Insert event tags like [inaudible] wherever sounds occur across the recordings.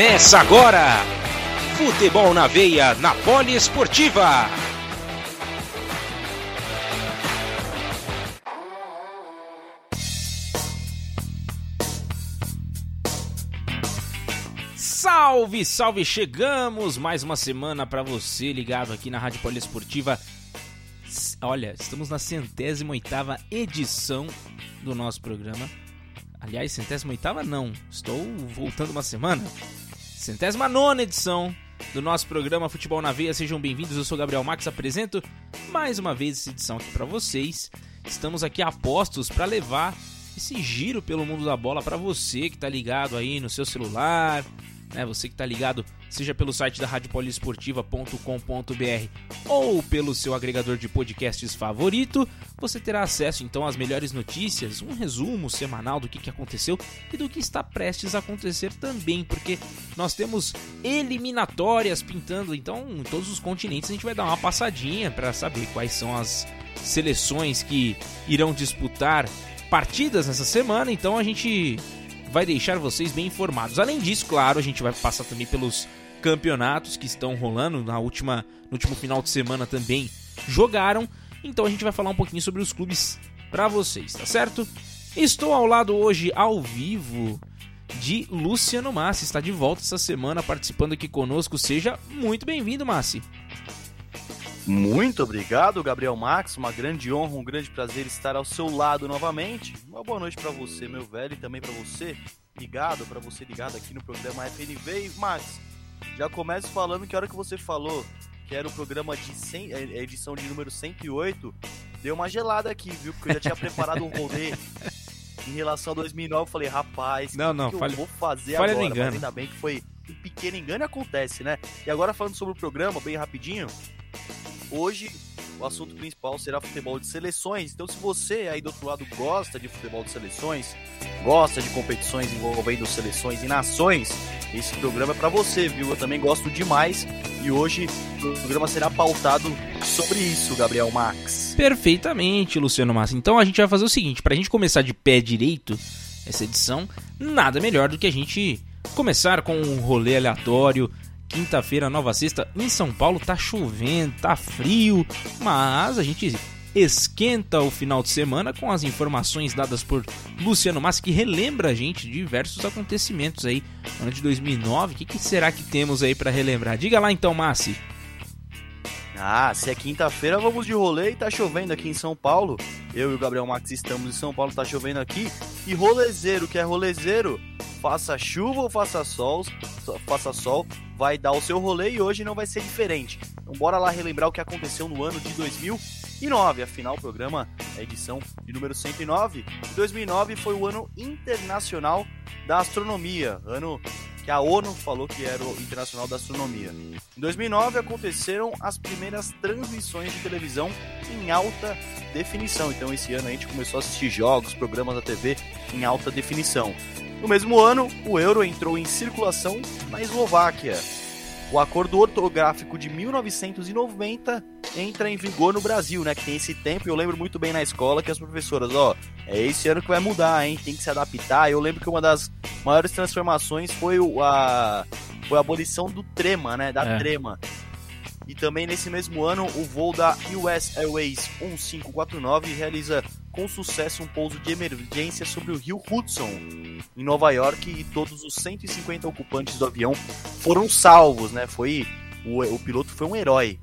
Começa agora! Futebol na veia, na Poliesportiva. Salve, salve! Chegamos mais uma semana para você ligado aqui na Rádio Poliesportiva. Olha, estamos na centésima oitava edição do nosso programa. Aliás, centésima oitava não, estou voltando uma semana. Centésima nona edição do nosso programa Futebol na Veia. Sejam bem-vindos, eu sou Gabriel Max, apresento mais uma vez essa edição aqui para vocês. Estamos aqui a postos para levar esse giro pelo mundo da bola para você que está ligado aí no seu celular, né? Você que está ligado, seja pelo site da radiopoliesportiva.com.br ou pelo seu agregador de podcasts favorito, você terá acesso então às melhores notícias, um resumo semanal do que, que aconteceu e do que está prestes a acontecer também, porque nós temos eliminatórias pintando, então em todos os continentes a gente vai dar uma passadinha para saber quais são as seleções que irão disputar partidas nessa semana, então a gente vai deixar vocês bem informados. Além disso, claro, a gente vai passar também pelos campeonatos que estão rolando na última, no último final de semana também jogaram. Então a gente vai falar um pouquinho sobre os clubes para vocês, tá certo? Estou ao lado hoje ao vivo de Luciano Massi, está de volta essa semana participando aqui conosco. Seja muito bem-vindo, Massi. Muito obrigado, Gabriel Max. Uma grande honra, um grande prazer estar ao seu lado novamente. Uma boa noite para você, meu velho, e também para você ligado, para você ligado aqui no programa FNV. E Max, já começo falando que a hora que você falou que era o programa de 100, é, é edição de número 108, deu uma gelada aqui, viu? Porque eu já tinha preparado um rolê em relação a 2009. Eu falei, rapaz, não, não, que fale, eu vou fazer agora? Mas ainda bem que foi um pequeno engano e acontece, né? E agora falando sobre o programa, bem rapidinho, Hoje o assunto principal será futebol de seleções. Então, se você aí do outro lado gosta de futebol de seleções, gosta de competições envolvendo seleções e nações, esse programa é para você, viu? Eu também gosto demais e hoje o programa será pautado sobre isso, Gabriel Max. Perfeitamente, Luciano Massa. Então a gente vai fazer o seguinte, para a gente começar de pé direito essa edição, nada melhor do que a gente começar com um rolê aleatório quinta-feira, nova sexta, em São Paulo tá chovendo, tá frio, mas a gente esquenta o final de semana com as informações dadas por Luciano Massi, que relembra a gente de diversos acontecimentos aí no ano de 2009. O que, que será que temos aí para relembrar? Diga lá então, Massi. Ah, se é quinta-feira, vamos de rolê e tá chovendo aqui em São Paulo. Eu e o Gabriel Max estamos em São Paulo, tá chovendo aqui. E rolezeiro, que é rolezeiro, faça chuva ou faça sol, faça sol, vai dar o seu rolê e hoje não vai ser diferente. Então bora lá relembrar o que aconteceu no ano de 2009. Afinal, o programa é edição de número 109. 2009 foi o ano internacional da astronomia, ano que a ONU falou que era o Internacional da Astronomia. Em 2009 aconteceram as primeiras transmissões de televisão em alta definição. Então esse ano a gente começou a assistir jogos, programas da TV em alta definição. No mesmo ano, o euro entrou em circulação na Eslováquia. O acordo ortográfico de 1990 entra em vigor no Brasil, né? Que tem esse tempo. Eu lembro muito bem na escola que as professoras, ó, é esse ano que vai mudar, hein? Tem que se adaptar. Eu lembro que uma das maiores transformações foi a, foi a abolição do trema, né? Da é. trema. E também nesse mesmo ano, o voo da US Airways 1549 realiza com sucesso um pouso de emergência sobre o rio Hudson, em Nova York, e todos os 150 ocupantes do avião foram salvos, né? Foi o, o piloto foi um herói.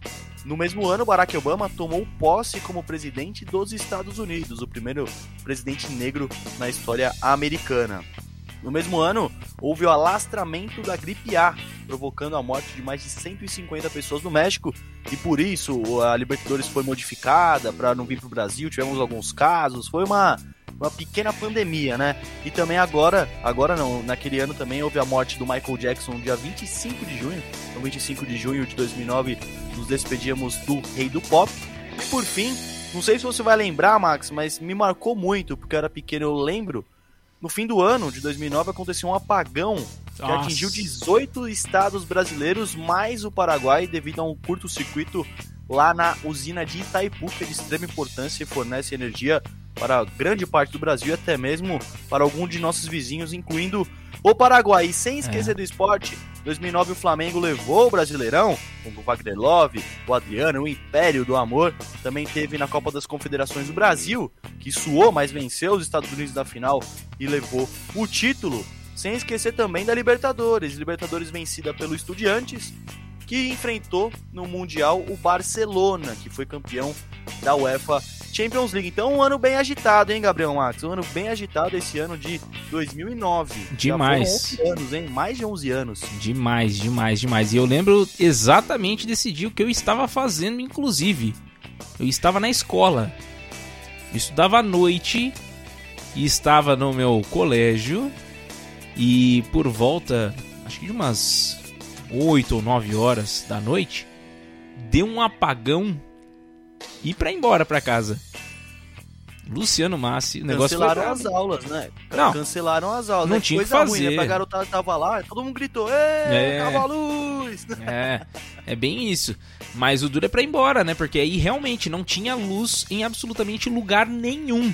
No mesmo ano, Barack Obama tomou posse como presidente dos Estados Unidos, o primeiro presidente negro na história americana. No mesmo ano, houve o alastramento da gripe A, provocando a morte de mais de 150 pessoas no México, e por isso a Libertadores foi modificada para não vir para o Brasil. Tivemos alguns casos, foi uma, uma pequena pandemia, né? E também agora, agora não, naquele ano também houve a morte do Michael Jackson no dia 25 de junho. No 25 de junho de 2009, nos despedíamos do Rei do Pop. E por fim, não sei se você vai lembrar, Max, mas me marcou muito, porque eu era pequeno, eu lembro no fim do ano de 2009 aconteceu um apagão que Nossa. atingiu 18 estados brasileiros, mais o Paraguai, devido a um curto-circuito lá na usina de Itaipu, que é de extrema importância e fornece energia para grande parte do Brasil e até mesmo para algum de nossos vizinhos, incluindo o Paraguai. E sem esquecer é. do esporte, 2009 o Flamengo levou o Brasileirão, com o Wagner Love, o Adriano, o Império do Amor. Também teve na Copa das Confederações o Brasil, que suou, mas venceu os Estados Unidos na final e levou o título. Sem esquecer também da Libertadores. Libertadores vencida pelo Estudiantes, que enfrentou no Mundial o Barcelona, que foi campeão da UEFA Champions League. Então, um ano bem agitado, hein, Gabriel Max? Um ano bem agitado esse ano de 2009. Demais. Já 11 anos, hein? Mais de 11 anos. Demais, demais, demais. E eu lembro exatamente desse dia o que eu estava fazendo, inclusive. Eu estava na escola. Eu estudava à noite e estava no meu colégio. E por volta, acho que de umas 8 ou 9 horas da noite, deu um apagão e para embora para casa. Luciano Massi, o negócio Cancelaram as aulas, né? Não. Cancelaram as aulas. Não né? tinha que fazer. Ruim, né? A garotada tava lá, todo mundo gritou, é, a luz! [laughs] É, é bem isso. Mas o duro é pra ir embora, né? Porque aí realmente não tinha luz em absolutamente lugar nenhum.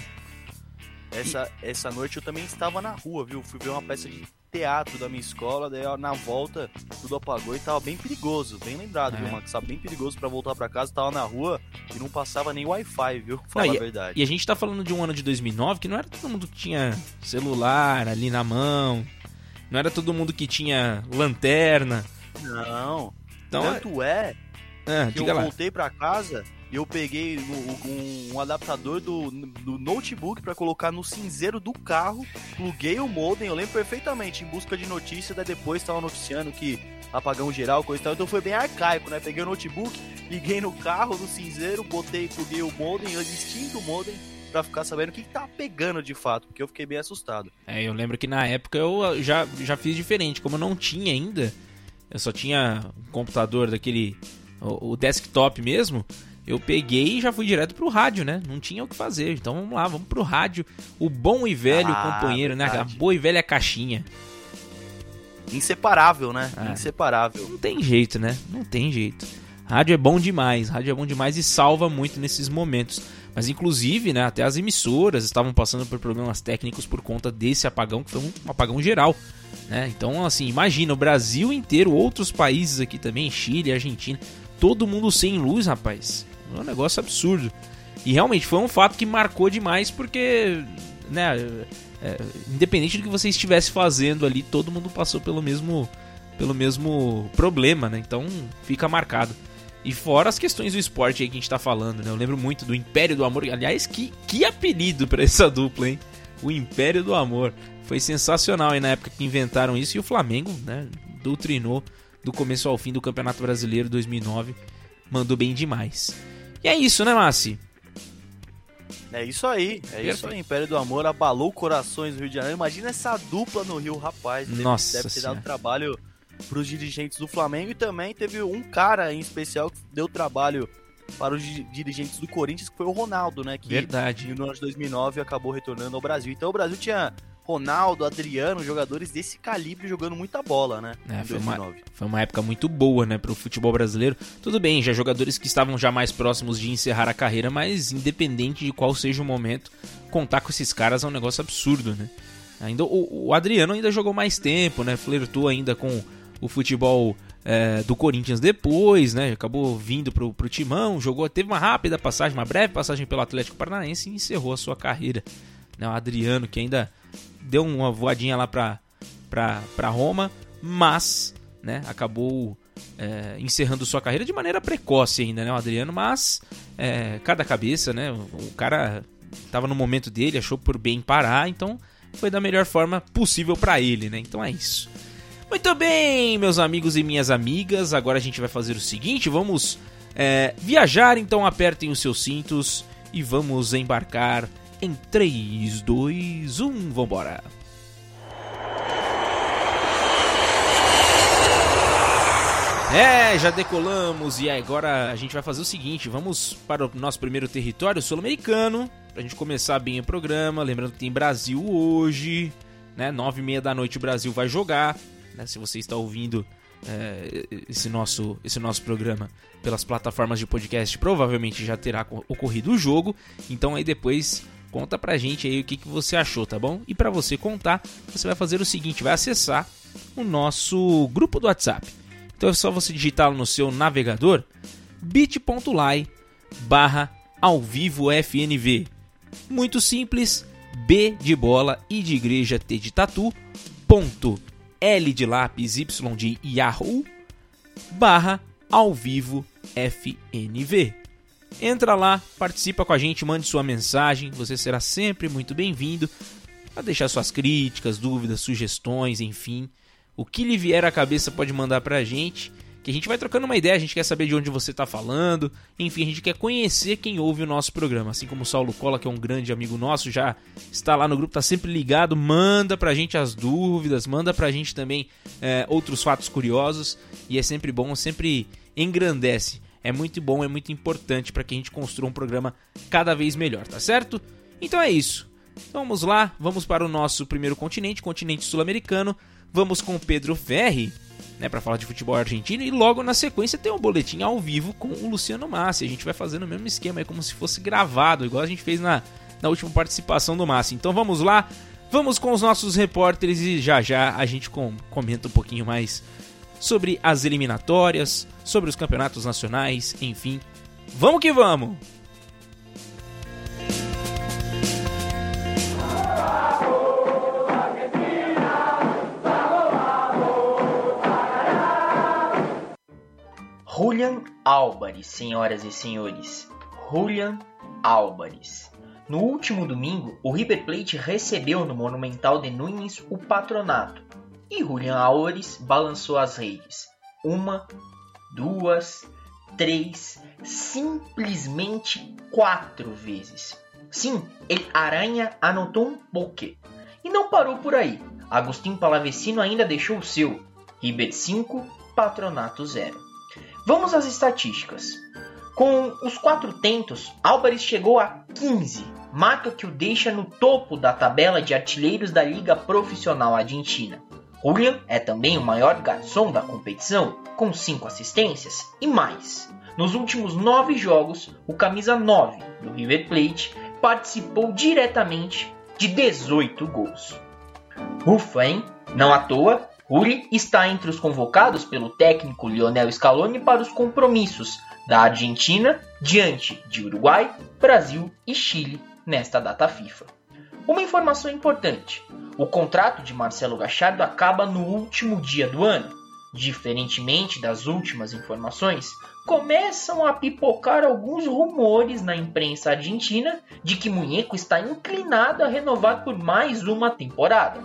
Essa, e... essa noite eu também estava na rua, viu? Fui ver uma peça de teatro da minha escola, daí ó, na volta tudo apagou e tava bem perigoso, bem lembrado, é. viu, Max? Tava bem perigoso para voltar para casa, tava na rua e não passava nem Wi-Fi, viu? Fala não, a verdade. E a gente tá falando de um ano de 2009 que não era todo mundo que tinha celular ali na mão, não era todo mundo que tinha lanterna. Não. Então, Tanto é, é que eu lá. voltei para casa eu peguei um, um adaptador do, do notebook para colocar no cinzeiro do carro, pluguei o modem, eu lembro perfeitamente, em busca de notícia, daí depois estava noticiando que apagão geral, coisa e tal, então foi bem arcaico, né? Peguei o notebook, liguei no carro, no cinzeiro, botei, pluguei o modem, eu extinto o modem, para ficar sabendo o que, que tá pegando de fato, porque eu fiquei bem assustado. É, eu lembro que na época eu já, já fiz diferente, como eu não tinha ainda, eu só tinha um computador daquele, o, o desktop mesmo, eu peguei e já fui direto pro rádio, né? Não tinha o que fazer. Então vamos lá, vamos pro rádio. O bom e velho ah, companheiro, verdade. né? A boa e velha caixinha. Inseparável, né? Ah, Inseparável. Não tem jeito, né? Não tem jeito. Rádio é bom demais, rádio é bom demais e salva muito nesses momentos. Mas inclusive, né, até as emissoras estavam passando por problemas técnicos por conta desse apagão, que foi um apagão geral. Né? Então, assim, imagina, o Brasil inteiro, outros países aqui também, Chile, Argentina, todo mundo sem luz, rapaz. É um negócio absurdo. E realmente foi um fato que marcou demais porque, né, é, independente do que você estivesse fazendo ali, todo mundo passou pelo mesmo pelo mesmo problema, né? Então fica marcado. E fora as questões do esporte aí que a gente tá falando, né? Eu lembro muito do Império do Amor. Aliás, que, que apelido para essa dupla, hein? O Império do Amor. Foi sensacional aí na época que inventaram isso. E o Flamengo, né? Doutrinou do começo ao fim do Campeonato Brasileiro 2009. Mandou bem demais. E é isso, né, Massi? É isso aí, é Perfeito. isso aí. Império do Amor abalou corações do Rio de Janeiro. Imagina essa dupla no Rio, rapaz. Deve, Nossa deve ter dado trabalho para os dirigentes do Flamengo e também teve um cara em especial que deu trabalho para os dirigentes do Corinthians, que foi o Ronaldo, né? Que Verdade. no ano de 2009 acabou retornando ao Brasil. Então o Brasil tinha Ronaldo, Adriano, jogadores desse calibre jogando muita bola, né? É, foi, uma, foi uma época muito boa, né, pro futebol brasileiro. Tudo bem, já jogadores que estavam já mais próximos de encerrar a carreira, mas independente de qual seja o momento, contar com esses caras é um negócio absurdo, né? Ainda, o, o Adriano ainda jogou mais tempo, né? Flertou ainda com o futebol é, do Corinthians depois, né? Acabou vindo pro, pro Timão, jogou, teve uma rápida passagem, uma breve passagem pelo Atlético Paranaense e encerrou a sua carreira. Né? O Adriano, que ainda deu uma voadinha lá pra, pra Roma, mas né, acabou é, encerrando sua carreira de maneira precoce ainda, né, o Adriano, mas é, cada cabeça, né, o cara estava no momento dele, achou por bem parar, então foi da melhor forma possível para ele, né, então é isso. Muito bem, meus amigos e minhas amigas, agora a gente vai fazer o seguinte, vamos é, viajar, então apertem os seus cintos e vamos embarcar em 3, 2, 1, vambora! É, já decolamos e agora a gente vai fazer o seguinte: vamos para o nosso primeiro território sul-americano, para a gente começar bem o programa. Lembrando que tem Brasil hoje, né? Nove e meia da noite o Brasil vai jogar. Né? Se você está ouvindo é, esse, nosso, esse nosso programa pelas plataformas de podcast, provavelmente já terá ocorrido o jogo. Então aí depois Conta pra gente aí o que, que você achou, tá bom? E para você contar, você vai fazer o seguinte, vai acessar o nosso grupo do WhatsApp. Então é só você digitar no seu navegador bit.ly barra ao vivo FNV. Muito simples, B de bola e de igreja T de tatu, ponto L de lápis Y de Yahoo, barra ao vivo FNV. Entra lá, participa com a gente, mande sua mensagem, você será sempre muito bem-vindo a deixar suas críticas, dúvidas, sugestões, enfim. O que lhe vier à cabeça pode mandar pra gente, que a gente vai trocando uma ideia, a gente quer saber de onde você está falando, enfim, a gente quer conhecer quem ouve o nosso programa. Assim como o Saulo Cola, que é um grande amigo nosso, já está lá no grupo, está sempre ligado, manda pra gente as dúvidas, manda pra gente também é, outros fatos curiosos, e é sempre bom, sempre engrandece é muito bom, é muito importante para que a gente construa um programa cada vez melhor, tá certo? Então é isso. Então vamos lá, vamos para o nosso primeiro continente, continente sul-americano. Vamos com o Pedro Ferri, né, para falar de futebol argentino e logo na sequência tem um boletim ao vivo com o Luciano Massi. A gente vai fazendo o mesmo esquema, é como se fosse gravado, igual a gente fez na, na última participação do Massi. Então vamos lá, vamos com os nossos repórteres e já já a gente com, comenta um pouquinho mais sobre as eliminatórias, sobre os campeonatos nacionais, enfim. Vamos que vamos! Julian Álvares, senhoras e senhores. Julian Álvares. No último domingo, o River Plate recebeu no Monumental de Nunes o patronato e Julian Álvares balançou as redes. Uma, duas, três, simplesmente quatro vezes. Sim, ele aranha anotou um poké. E não parou por aí. Agostinho Palavecino ainda deixou o seu. River 5, Patronato 0. Vamos às estatísticas. Com os quatro tentos, Álvares chegou a 15, marca que o deixa no topo da tabela de artilheiros da Liga Profissional Argentina. Julian é também o maior garçom da competição, com 5 assistências e mais. Nos últimos 9 jogos, o camisa 9 do River Plate participou diretamente de 18 gols. Ufa, hein? Não à toa, Uri está entre os convocados pelo técnico Lionel Scaloni para os compromissos da Argentina diante de Uruguai, Brasil e Chile nesta data FIFA. Uma informação importante: o contrato de Marcelo Gachardo acaba no último dia do ano. Diferentemente das últimas informações, começam a pipocar alguns rumores na imprensa argentina de que Munheco está inclinado a renovar por mais uma temporada.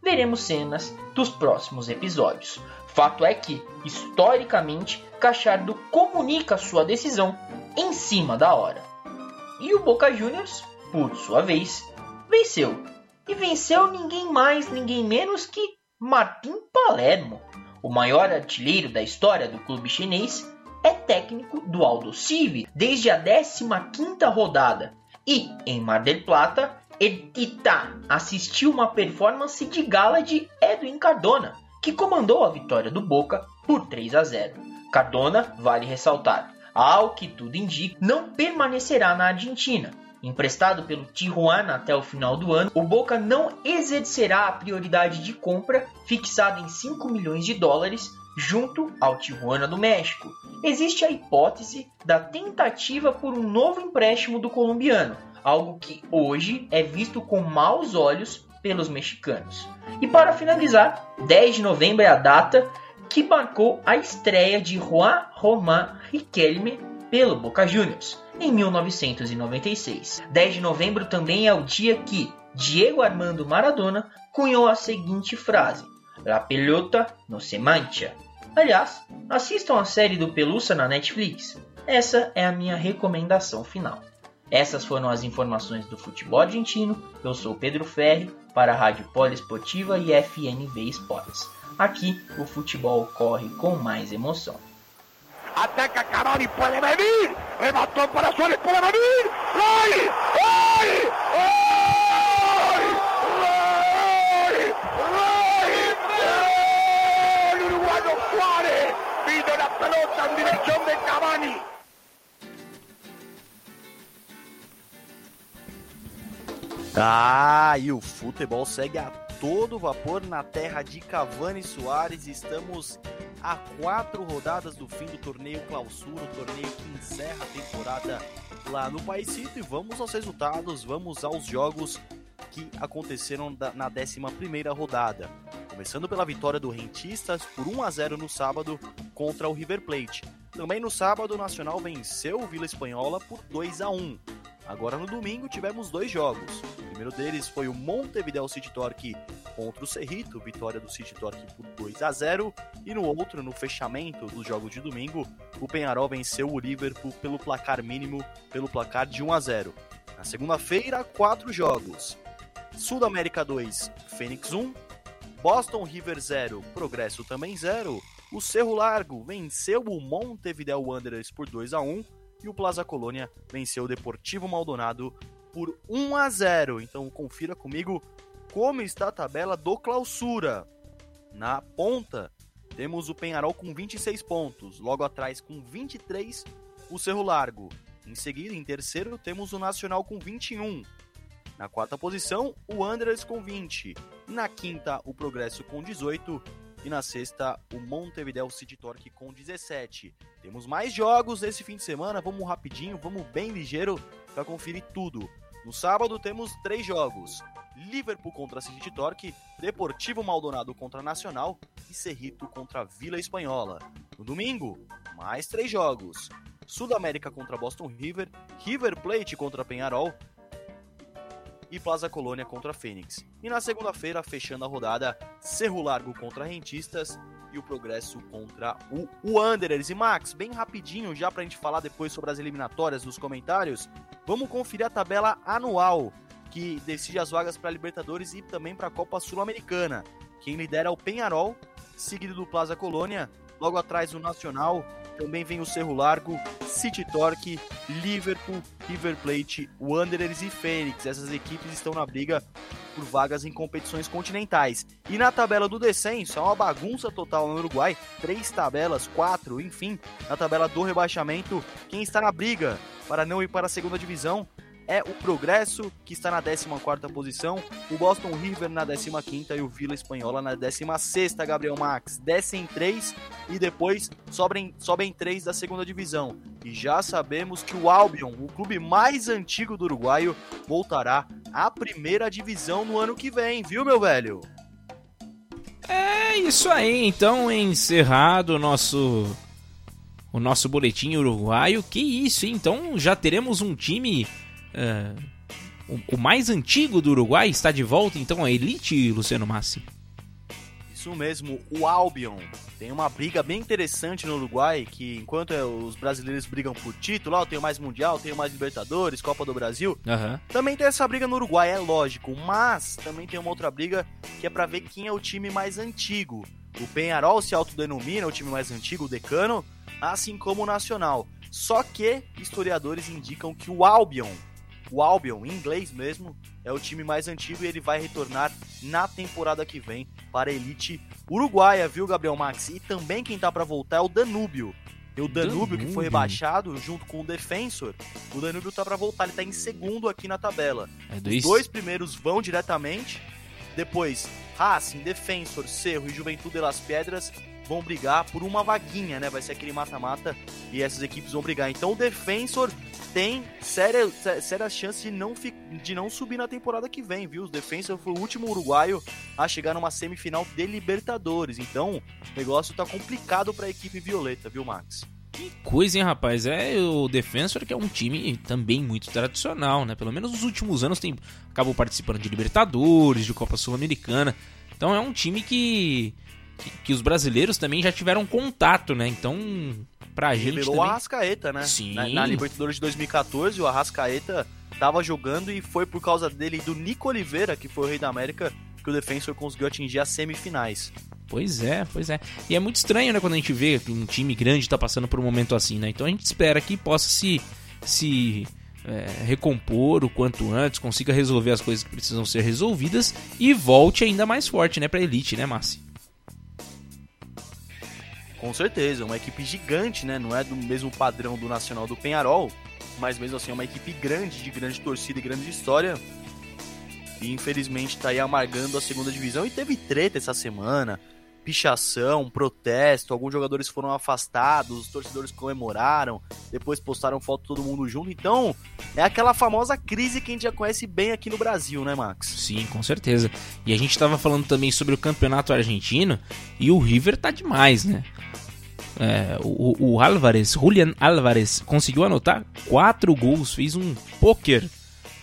Veremos cenas dos próximos episódios. Fato é que, historicamente, Cachardo comunica sua decisão em cima da hora. E o Boca Juniors, por sua vez, venceu. E venceu ninguém mais, ninguém menos que Martin Palermo, o maior artilheiro da história do clube chinês, é técnico do Aldo Civi desde a 15ª rodada. E em Mar del Plata, Etita assistiu uma performance de gala de Edwin Cardona, que comandou a vitória do Boca por 3 a 0. Cardona, vale ressaltar, ao que tudo indica, não permanecerá na Argentina, Emprestado pelo Tijuana até o final do ano, o Boca não exercerá a prioridade de compra fixada em 5 milhões de dólares junto ao Tijuana do México. Existe a hipótese da tentativa por um novo empréstimo do colombiano, algo que hoje é visto com maus olhos pelos mexicanos. E para finalizar, 10 de novembro é a data que marcou a estreia de Juan Román Riquelme pelo Boca Juniors em 1996. 10 de novembro também é o dia que Diego Armando Maradona cunhou a seguinte frase: La pelota no se mancha. Aliás, assistam a série do Pelusa na Netflix. Essa é a minha recomendação final. Essas foram as informações do futebol argentino. Eu sou Pedro Ferri para a Rádio Poliesportiva e FNV Esportes. Aqui o futebol corre com mais emoção. Ataca Cavani, puede venir. Remató para Suárez, puede venir. ¡Gol! ¡Gol! ¡Gol! Pelota en dirección de Cavani. Ah, e o futebol segue a todo vapor na terra de Cavani Soares. Estamos a quatro rodadas do fim do torneio Clausura, o torneio que encerra a temporada lá no Paisito. E vamos aos resultados, vamos aos jogos que aconteceram na 11 rodada. Começando pela vitória do Rentistas por 1 a 0 no sábado contra o River Plate. Também no sábado, o Nacional venceu o Vila Espanhola por 2 a 1 Agora no domingo tivemos dois jogos. O primeiro deles foi o Montevideo City Torque contra o Cerrito, vitória do City Torque por 2 a 0, e no outro, no fechamento dos jogos de domingo, o Penharol venceu o Liverpool pelo placar mínimo, pelo placar de 1 a 0. Na segunda-feira, quatro jogos. Sul América 2, Fênix 1, Boston River 0, Progresso também 0. O Cerro Largo venceu o Montevideo Wanderers por 2 a 1 e o Plaza Colônia venceu o Deportivo Maldonado por 1 a 0. Então confira comigo como está a tabela do Clausura. Na ponta temos o Penharol com 26 pontos, logo atrás com 23 o Cerro Largo. Em seguida, em terceiro, temos o Nacional com 21. Na quarta posição, o Andres com 20. Na quinta, o Progresso com 18 e na sexta, o Montevideo City Torque com 17. Temos mais jogos esse fim de semana, vamos rapidinho, vamos bem ligeiro para conferir tudo. No sábado temos três jogos: Liverpool contra City Torque, Deportivo Maldonado contra Nacional e Cerrito contra Vila Espanhola. No domingo, mais três jogos: Sudamérica contra Boston River, River Plate contra Penharol, e Plaza Colônia contra Fênix. E na segunda-feira, fechando a rodada, Cerro Largo contra Rentistas e o Progresso contra o Wanderers. E Max, bem rapidinho, já pra gente falar depois sobre as eliminatórias dos comentários, vamos conferir a tabela anual que decide as vagas para Libertadores e também para a Copa Sul-Americana. Quem lidera é o Penharol, seguido do Plaza Colônia, logo atrás o Nacional, também vem o Cerro Largo, City Torque, Liverpool, River Plate, Wanderers e Fênix. Essas equipes estão na briga por vagas em competições continentais. E na tabela do descenso, é uma bagunça total no Uruguai. Três tabelas, quatro, enfim. Na tabela do rebaixamento, quem está na briga para não ir para a segunda divisão é o Progresso, que está na 14ª posição, o Boston River na 15ª e o Vila Espanhola na 16ª, Gabriel Max. Descem três e depois sobem, sobem três da segunda divisão. E já sabemos que o Albion, o clube mais antigo do uruguaio, voltará à primeira divisão no ano que vem, viu, meu velho? É isso aí, então encerrado o nosso o nosso boletim uruguaio. Que isso, hein? Então já teremos um time Uh, o, o, mais antigo do Uruguai está de volta, então, a elite, Luciano Massi. Isso mesmo, o Albion. Tem uma briga bem interessante no Uruguai, que enquanto é, os brasileiros brigam por título, ó, tem mais Mundial, tem mais Libertadores, Copa do Brasil, uhum. também tem essa briga no Uruguai, é lógico, mas também tem uma outra briga que é para ver quem é o time mais antigo. O Penharol se autodenomina o time mais antigo, o Decano, assim como o Nacional. Só que historiadores indicam que o Albion o Albion, em inglês mesmo, é o time mais antigo e ele vai retornar na temporada que vem para a elite uruguaia, viu, Gabriel Max? E também quem tá para voltar é o Danúbio. E o Danúbio, Danúbio, que foi rebaixado junto com o Defensor, o Danúbio tá para voltar, ele tá em segundo aqui na tabela. É Os dois primeiros vão diretamente, depois Racing, Defensor, Cerro e Juventude das Pedras vão brigar por uma vaguinha, né? Vai ser aquele mata-mata e essas equipes vão brigar. Então o Defensor tem séria, sérias chances de não, de não subir na temporada que vem, viu? O Defensor foi o último uruguaio a chegar numa semifinal de Libertadores. Então, o negócio tá complicado para a equipe violeta, viu, Max? Que coisa, hein, rapaz? É o Defensor que é um time também muito tradicional, né? Pelo menos nos últimos anos tem acabou participando de Libertadores, de Copa Sul-Americana. Então é um time que, que, que os brasileiros também já tiveram contato, né? Então pra gente. Revelou também... o Arrascaeta, né? Sim. Na, na, Libertadores de 2014, o Arrascaeta tava jogando e foi por causa dele e do Nico Oliveira, que foi o Rei da América, que o Defensor conseguiu atingir as semifinais. Pois é, pois é. E é muito estranho, né, quando a gente vê que um time grande tá passando por um momento assim, né? Então a gente espera que possa se. se é, recompor o quanto antes, consiga resolver as coisas que precisam ser resolvidas e volte ainda mais forte, né, pra elite, né, Massi? Com certeza, uma equipe gigante, né? Não é do mesmo padrão do Nacional do Penharol, mas mesmo assim é uma equipe grande, de grande torcida e grande história. e infelizmente tá aí amargando a segunda divisão. E teve treta essa semana, pichação, protesto, alguns jogadores foram afastados, os torcedores comemoraram, depois postaram foto todo mundo junto. Então, é aquela famosa crise que a gente já conhece bem aqui no Brasil, né, Max? Sim, com certeza. E a gente tava falando também sobre o campeonato argentino e o River tá demais, né? É, o, o Álvares, Julian Álvares, conseguiu anotar quatro gols, fez um poker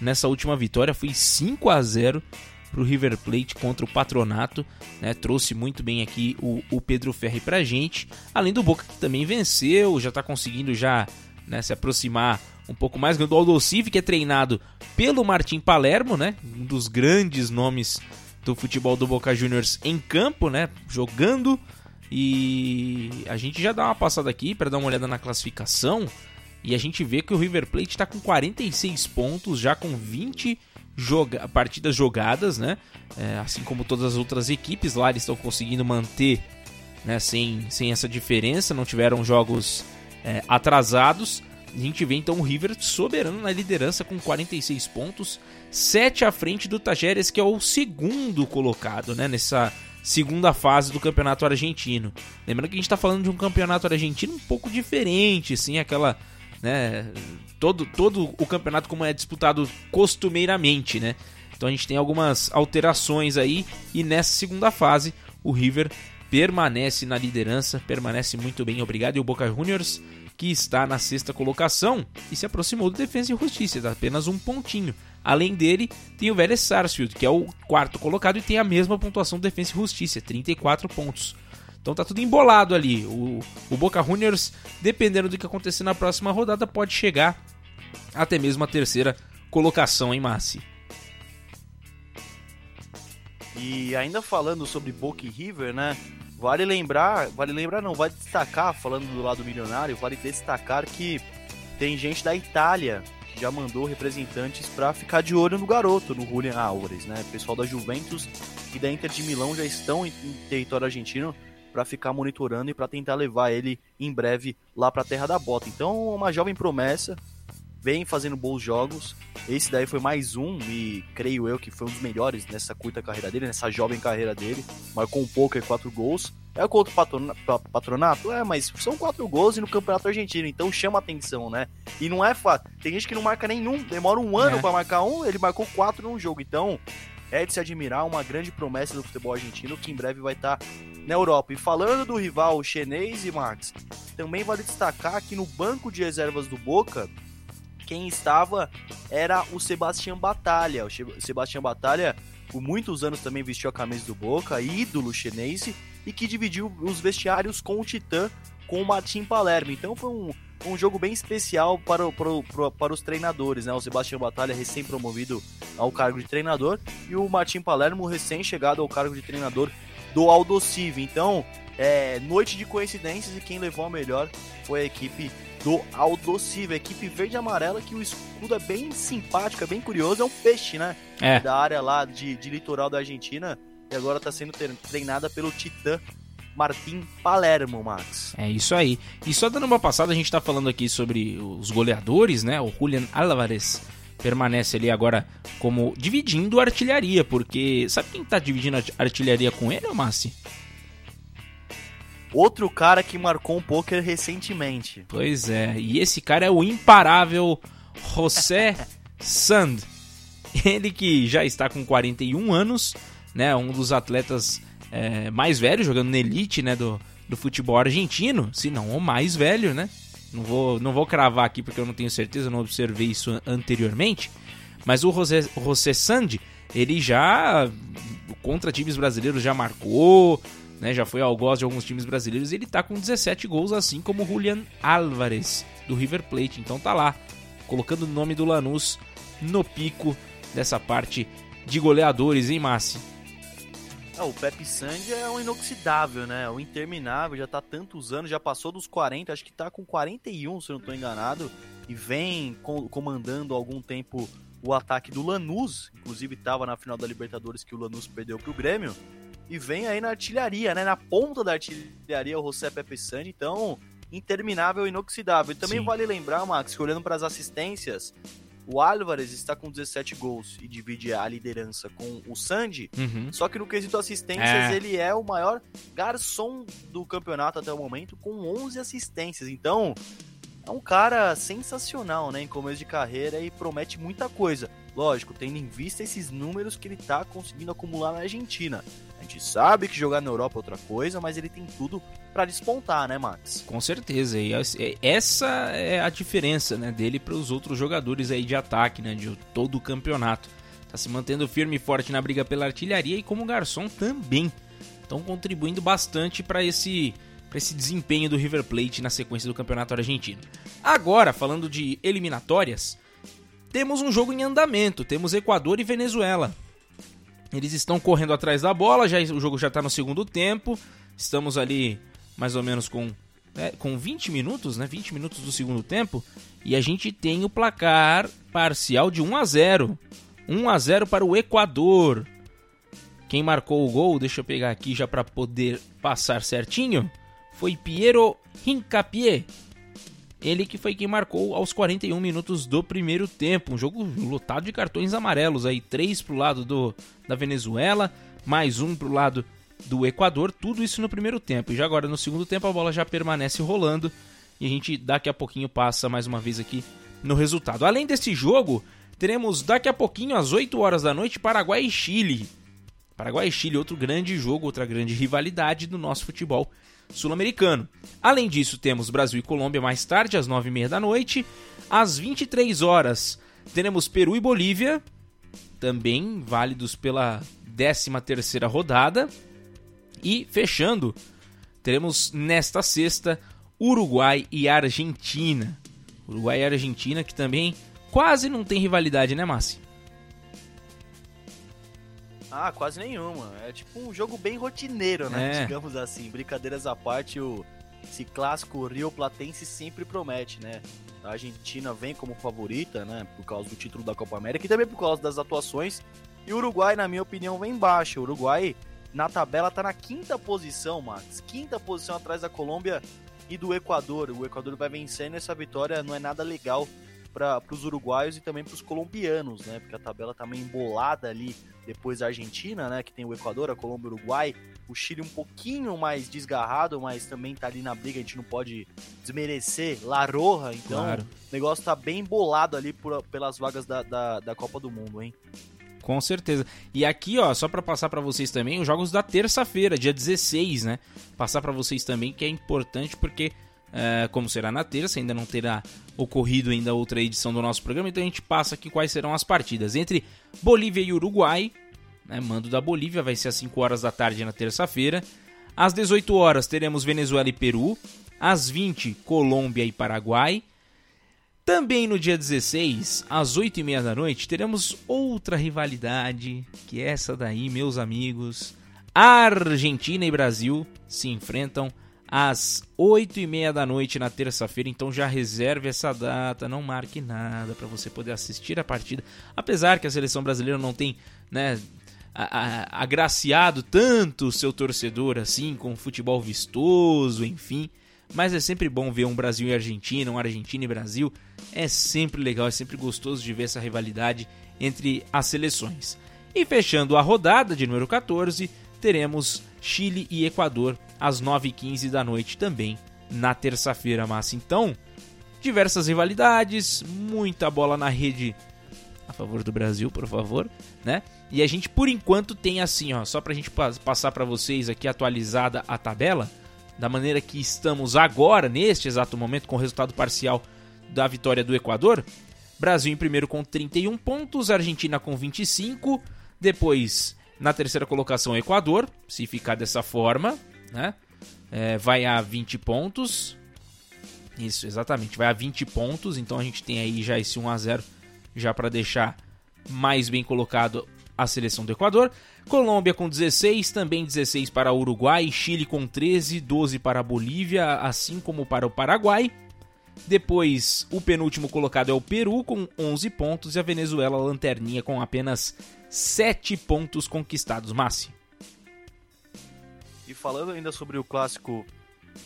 nessa última vitória, foi 5 a 0 para o River Plate contra o Patronato, né? Trouxe muito bem aqui o, o Pedro Ferri para gente. Além do Boca que também venceu, já está conseguindo já né, se aproximar um pouco mais do Aldocive, que é treinado pelo Martim Palermo, né? Um dos grandes nomes do futebol do Boca Juniors em campo, né? Jogando. E a gente já dá uma passada aqui para dar uma olhada na classificação. E a gente vê que o River Plate está com 46 pontos, já com 20 joga partidas jogadas, né? É, assim como todas as outras equipes, lá eles estão conseguindo manter né, sem, sem essa diferença, não tiveram jogos é, atrasados. A gente vê então o River soberano na liderança com 46 pontos, 7 à frente do Tajeres, que é o segundo colocado né, nessa segunda fase do campeonato argentino. Lembrando que a gente está falando de um campeonato argentino um pouco diferente, assim, aquela né? Todo, todo o campeonato como é disputado costumeiramente, né? Então a gente tem algumas alterações aí e nessa segunda fase o River permanece na liderança, permanece muito bem, obrigado. E o Boca Juniors que está na sexta colocação e se aproximou do Defensa e Justiça, dá apenas um pontinho. Além dele, tem o Vélez Sarsfield, que é o quarto colocado e tem a mesma pontuação do Defensa e Justiça, 34 pontos. Então tá tudo embolado ali. O, o Boca Juniors, dependendo do que acontecer na próxima rodada, pode chegar até mesmo a terceira colocação em Massi. E ainda falando sobre Boca e River, né? Vale lembrar, vale lembrar não, vale destacar, falando do lado milionário, vale destacar que tem gente da Itália já mandou representantes para ficar de olho no garoto, no Julian Álvares, né? O pessoal da Juventus e da Inter de Milão já estão em território argentino para ficar monitorando e para tentar levar ele em breve lá para a terra da bota. Então, uma jovem promessa, vem fazendo bons jogos. Esse daí foi mais um e creio eu que foi um dos melhores nessa curta carreira dele, nessa jovem carreira dele. Marcou um pouco e quatro gols. É contra o patronato? É, mas são quatro gols e no campeonato argentino, então chama atenção, né? E não é fácil. Tem gente que não marca nenhum, demora um ano é. para marcar um, ele marcou quatro num jogo. Então, é de se admirar, uma grande promessa do futebol argentino que em breve vai estar tá na Europa. E falando do rival chinês e Max, também vale destacar que no banco de reservas do Boca, quem estava era o Sebastião Batalha. O Sebastião Batalha, por muitos anos também vestiu a camisa do Boca, ídolo chinês, e que dividiu os vestiários com o Titã, com o Martim Palermo. Então foi um, um jogo bem especial para, para, para os treinadores, né? O Sebastião Batalha recém-promovido ao cargo de treinador e o Martim Palermo recém-chegado ao cargo de treinador do Aldocive. Então, é, noite de coincidências e quem levou a melhor foi a equipe do Aldocive, a equipe verde e amarela que o escudo é bem simpático, é bem curioso, é um peixe, né? É. Da área lá de, de litoral da Argentina e agora está sendo treinada pelo Titã Martim Palermo, Max. É isso aí. E só dando uma passada, a gente está falando aqui sobre os goleadores, né? O Julian Álvares permanece ali agora como dividindo artilharia, porque sabe quem tá dividindo artilharia com ele, Massi? Outro cara que marcou um poker recentemente. Pois é, e esse cara é o imparável José [laughs] Sand. Ele que já está com 41 anos, né, um dos atletas é, mais velhos jogando na elite, né, do, do futebol argentino, se não o mais velho, né? Não vou, não vou cravar aqui porque eu não tenho certeza, não observei isso anteriormente. Mas o José, José Sandi, ele já contra times brasileiros já marcou, né? Já foi gosto de alguns times brasileiros. Ele tá com 17 gols, assim como o Julian Álvares do River Plate. Então tá lá, colocando o nome do Lanús no pico dessa parte de goleadores, hein, Massi? Ah, o Pepe Sandy é um inoxidável, né? O interminável, já tá tantos anos, já passou dos 40, acho que tá com 41, se eu não tô enganado, e vem comandando há algum tempo o ataque do Lanús, inclusive tava na final da Libertadores que o Lanús perdeu pro Grêmio, e vem aí na artilharia, né? Na ponta da artilharia o José Pepe Sandy, então interminável inoxidável. E também Sim. vale lembrar, Max, que olhando para as assistências, O Álvares está com 17 gols e divide a liderança com o Sandy. Uhum. Só que no quesito assistências, É. ele é o maior garçom do campeonato até o momento, com 11 assistências. Então, é um cara sensacional, né? Em começo de carreira e promete muita coisa. Lógico, tendo em vista esses números que ele tá conseguindo acumular na Argentina. A gente sabe que jogar na Europa é outra coisa, mas ele tem tudo pra despontar, né, Max? Com certeza. E es- essa é a diferença né, dele para os outros jogadores aí de ataque, né, de todo o campeonato. Tá se mantendo firme e forte na briga pela artilharia e como garçom também. Estão contribuindo bastante para esse, pra esse desempenho do River Plate na sequência do campeonato argentino. Agora, falando de eliminatórias, temos um jogo em andamento. Temos Equador e Venezuela. Eles estão correndo atrás da bola, já, o jogo já está no segundo tempo. Estamos ali mais ou menos com, é, com 20 minutos, né? 20 minutos do segundo tempo. E a gente tem o placar parcial de 1 a 0 1 a 0 para o Equador. Quem marcou o gol, deixa eu pegar aqui já para poder passar certinho, foi Piero Hincapié. Ele que foi quem marcou aos 41 minutos do primeiro tempo. Um jogo lotado de cartões amarelos aí, três pro lado do, da Venezuela, mais um pro lado do Equador, tudo isso no primeiro tempo. E já agora no segundo tempo a bola já permanece rolando e a gente daqui a pouquinho passa mais uma vez aqui no resultado. Além desse jogo, teremos daqui a pouquinho às 8 horas da noite Paraguai e Chile. Paraguai e Chile, outro grande jogo, outra grande rivalidade do nosso futebol sul-americano. Além disso, temos Brasil e Colômbia mais tarde, às 9h30 da noite. Às 23 horas, teremos Peru e Bolívia, também válidos pela 13ª rodada. E fechando, teremos nesta sexta Uruguai e Argentina. Uruguai e Argentina que também quase não tem rivalidade, né, Massi? Ah, quase nenhuma. É tipo um jogo bem rotineiro, né? É. Digamos assim. Brincadeiras à parte, o, esse clássico Rio Platense sempre promete, né? A Argentina vem como favorita, né? Por causa do título da Copa América e também por causa das atuações. E o Uruguai, na minha opinião, vem baixo. O Uruguai, na tabela, tá na quinta posição, Max. Quinta posição atrás da Colômbia e do Equador. O Equador vai vencendo essa vitória não é nada legal para os uruguaios e também para os colombianos, né? Porque a tabela tá meio embolada ali depois da Argentina, né? Que tem o Equador, a Colômbia, o Uruguai. O Chile um pouquinho mais desgarrado, mas também tá ali na briga. A gente não pode desmerecer La Roja. Então, Claro. o negócio tá bem embolado ali por- pelas vagas da, da, da Copa do Mundo, hein? Com certeza. E aqui, ó, só pra passar pra vocês também, os jogos da terça-feira, dia 16, né? Passar pra vocês também que é importante porque é, como será na terça, ainda não terá ocorrido ainda outra edição do nosso programa, então a gente passa aqui quais serão as partidas. Entre Bolívia e Uruguai, né, mando da Bolívia, vai ser às 5 horas da tarde na terça-feira. Às 18 horas teremos Venezuela e Peru. Às 20, Colômbia e Paraguai. Também no dia 16, às 8h30 da noite, teremos outra rivalidade, que é essa daí, meus amigos. Argentina e Brasil se enfrentam às 8h30 da noite na terça-feira, então já reserve essa data, não marque nada para você poder assistir a partida. Apesar que a seleção brasileira não tem, né, agraciado tanto o seu torcedor assim, com futebol vistoso, enfim. Mas é sempre bom ver um Brasil e Argentina, um Argentina e Brasil. É sempre legal, é sempre gostoso de ver essa rivalidade entre as seleções. E fechando a rodada de número 14, teremos Chile e Equador às 9h15 da noite também na terça-feira, massa. Então, diversas rivalidades, muita bola na rede a favor do Brasil, por favor, né? E a gente, por enquanto, tem assim, ó, só pra gente pa- passar pra vocês aqui atualizada a tabela, da maneira que estamos agora, neste exato momento, com o resultado parcial da vitória do Equador. Brasil em primeiro com 31 pontos, Argentina com 25, depois na terceira colocação Equador, se ficar dessa forma, né? É, vai a 20 pontos. Isso, exatamente, vai a 20 pontos, então a gente tem aí já esse 1 a 0 já para deixar mais bem colocado a seleção do Equador. Colômbia com 16, também 16 para Uruguai, Chile com 13, 12 para Bolívia, assim como para o Paraguai. Depois, o penúltimo colocado é o Peru com 11 pontos e a Venezuela lanterninha com apenas 7 pontos conquistados. Massi. E falando ainda sobre o clássico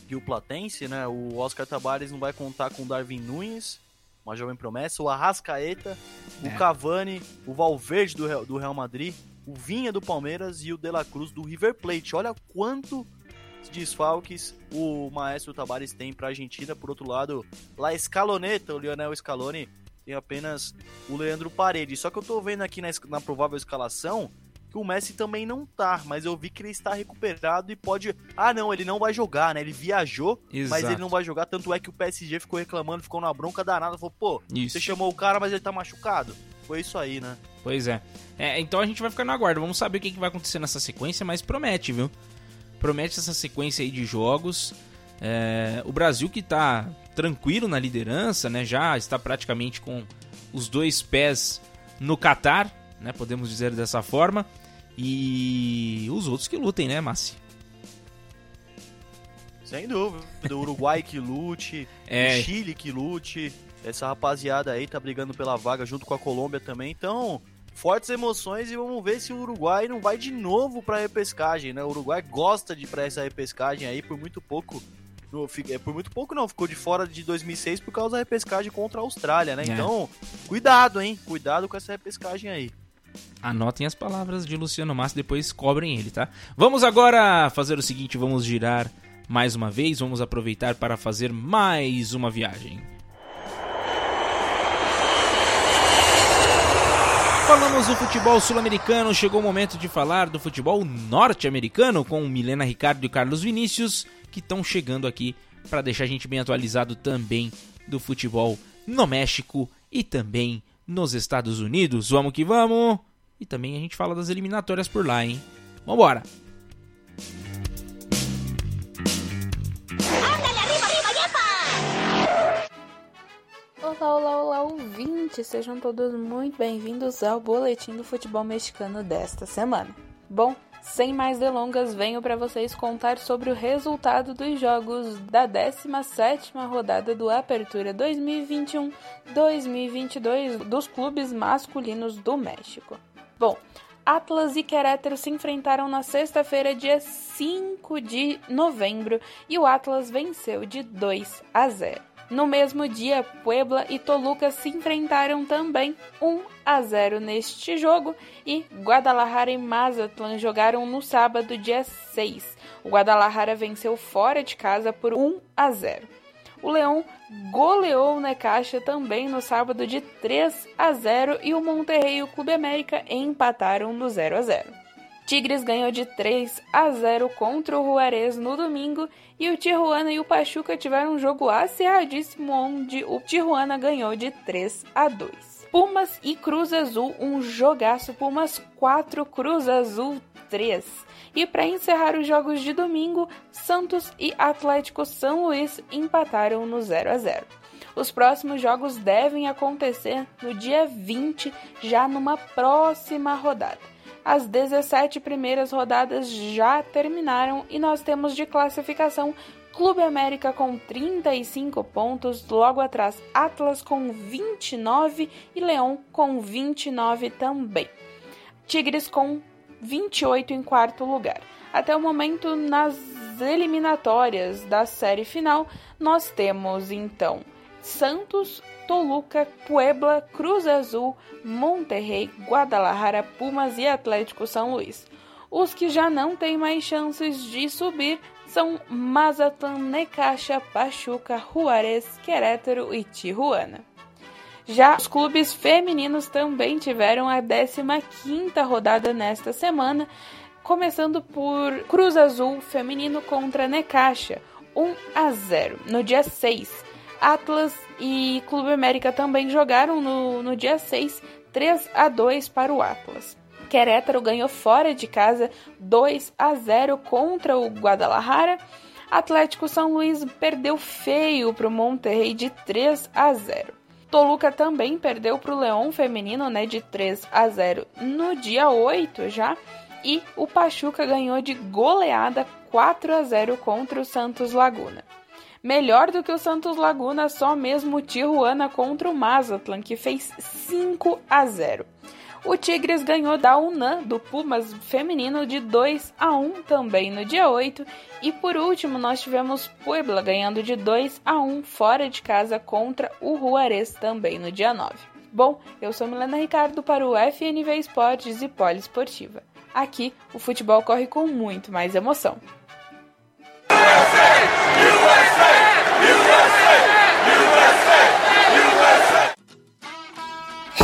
Rio Platense, né? O Oscar Tabares não vai contar com Darwin Nunes, uma jovem promessa, o Arrascaeta, É. o Cavani, o Valverde do Real, do Real Madrid, o Vinha do Palmeiras e o De La Cruz do River Plate. Olha quanto desfalques o Maestro Tabares tem pra Argentina. Por outro lado, La Escaloneta, o Lionel Scaloni, tem apenas o Leandro Paredes. Só que eu tô vendo aqui na, na provável escalação que o Messi também não tá, mas eu vi que ele está recuperado e pode. Ah, não, ele não vai jogar, né? Ele viajou, mas Exato. ele não vai jogar. Tanto é que o PSG ficou reclamando, ficou numa bronca danada. Falou, pô, Isso. você chamou o cara, mas ele tá machucado. Foi isso aí, né? Pois é. É, Então a gente vai ficar no aguardo. Vamos saber o que, que vai acontecer nessa sequência, mas promete, viu? Promete essa sequência aí de jogos. É, o Brasil que tá tranquilo na liderança, né? Já está praticamente com os dois pés no Catar, né? Podemos dizer dessa forma. E os outros que lutem, né, Massi? Sem dúvida. O Uruguai que lute, É. o Chile que lute. Essa rapaziada aí tá brigando pela vaga junto com a Colômbia também. Então, fortes emoções e vamos ver se o Uruguai não vai de novo pra repescagem, né? O Uruguai gosta de ir pra essa repescagem aí por muito pouco. no- é, Por muito pouco não, ficou de fora de 2006 por causa da repescagem contra a Austrália, né? É. Então, cuidado, hein? Cuidado com essa repescagem aí. Anotem as palavras de Luciano Massi, depois cobrem ele, tá? Vamos agora fazer o seguinte, vamos girar mais uma vez, vamos aproveitar para fazer mais uma viagem. Falamos do futebol sul-americano, chegou o momento de falar do futebol norte-americano com Milena Ricardo e Carlos Vinícius, que estão chegando aqui para deixar a gente bem atualizado também do futebol no México e também nos Estados Unidos. Vamos que vamos! E também a gente fala das eliminatórias por lá, hein? Vambora! Olá, olá, olá, ouvintes! Sejam todos muito bem-vindos ao Boletim do Futebol Mexicano desta semana. Bom, sem mais delongas, venho para vocês contar sobre o resultado dos jogos da 17ª rodada do Apertura 2021-2022 dos clubes masculinos do México. Bom, Atlas e Querétaro se enfrentaram na sexta-feira, dia 5 de novembro, e o Atlas venceu de 2 a 0. No mesmo dia, Puebla e Toluca se enfrentaram também 1 a 0 neste jogo e Guadalajara e Mazatlan jogaram no sábado, dia 6. O Guadalajara venceu fora de casa por 1 a 0. O Leão goleou o Necaxa também no sábado de 3 a 0 e o Monterrey e o Clube América empataram no 0 a 0. Tigres ganhou de 3 a 0 contra o Juarez no domingo e o Tijuana e o Pachuca tiveram um jogo acirradíssimo onde o Tijuana ganhou de 3 a 2. Pumas e Cruz Azul, um jogaço. Pumas 4, Cruz Azul 3. E para encerrar os jogos de domingo, Santos e Atlético São Luís empataram no 0 a 0. Os próximos jogos devem acontecer no dia 20, já numa próxima rodada. As 17 primeiras rodadas já terminaram e nós temos de classificação Clube América com 35 pontos, logo atrás Atlas com 29 e Leão com 29 também. Tigres com 28 em quarto lugar. Até o momento, nas eliminatórias da série final, nós temos então Santos, Toluca, Puebla, Cruz Azul, Monterrey, Guadalajara, Pumas e Atlético São Luís. Os que já não têm mais chances de subir são Mazatlan, Necaxa, Pachuca, Juarez, Querétaro e Tijuana. Já os clubes femininos também tiveram a 15ª rodada nesta semana, começando por Cruz Azul feminino contra Necaxa, 1 a 0 no dia 6. Atlas e Clube América também jogaram no, no dia 6, 3 a 2 para o Atlas. Querétaro ganhou fora de casa 2 a 0 contra o Guadalajara. Atlético São Luís perdeu feio para o Monterrey de 3 a 0. Toluca também perdeu para o Leão feminino né, de 3 a 0 no dia 8 já. E o Pachuca ganhou de goleada 4 a 0 contra o Santos Laguna. Melhor do que o Santos Laguna, só mesmo o Tijuana contra o Mazatlan, que fez 5 a 0. O Tigres ganhou da UNAM do Pumas feminino de 2 a 1 também no dia 8. E por último, nós tivemos Puebla ganhando de 2 a 1 fora de casa contra o Juarez também no dia 9. Bom, eu sou Milena Ricardo para o FNV Esportes e Poliesportiva. Aqui, o futebol corre com muito mais emoção.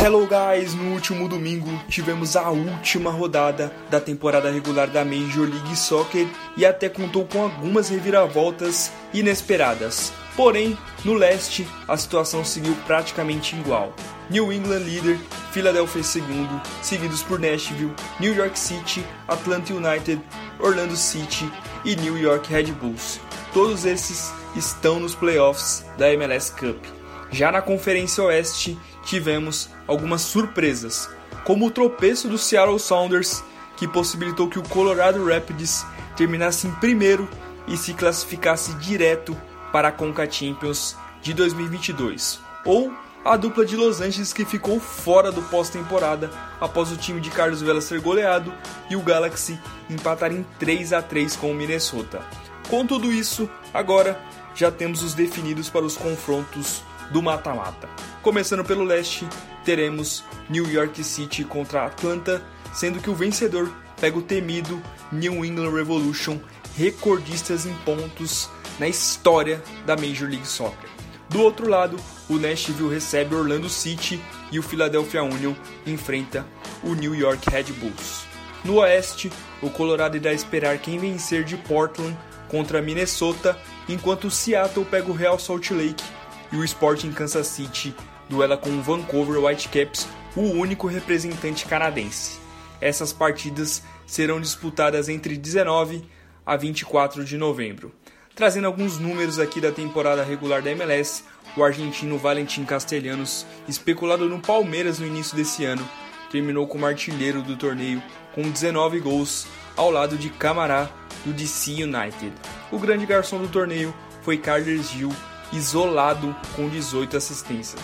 Hello guys! No último domingo tivemos a última rodada da temporada regular da Major League Soccer e até contou com algumas reviravoltas inesperadas. Porém, no leste a situação seguiu praticamente igual. New England líder, Philadelphia segundo, seguidos por Nashville, New York City, Atlanta United, Orlando City e New York Red Bulls. Todos esses estão nos playoffs da MLS Cup. Já na Conferência Oeste, tivemos algumas surpresas, como o tropeço do Seattle Sounders, que possibilitou que o Colorado Rapids terminasse em primeiro e se classificasse direto para a Conca Champions de 2022, ou a dupla de Los Angeles que ficou fora do pós-temporada após o time de Carlos Vela ser goleado e o Galaxy empatar em 3 a 3 com o Minnesota. Com tudo isso, agora já temos os definidos para os confrontos do mata-mata. Começando pelo leste, teremos New York City contra Atlanta, sendo que o vencedor pega o temido New England Revolution, recordistas em pontos na história da Major League Soccer. Do outro lado, o Nashville recebe Orlando City e o Philadelphia Union enfrenta o New York Red Bulls. No oeste, o Colorado irá esperar quem vencer de Portland contra Minnesota, enquanto o Seattle pega o Real Salt Lake e o Sporting Kansas City duela com o Vancouver Whitecaps, o único representante canadense. Essas partidas serão disputadas entre 19 a 24 de novembro. Trazendo alguns números aqui da temporada regular da MLS, o argentino Valentim Castellanos, especulado no Palmeiras no início desse ano, terminou como artilheiro do torneio com 19 gols, ao lado de Camará do DC United. O grande garçom do torneio foi Carlos Gil, isolado com 18 assistências.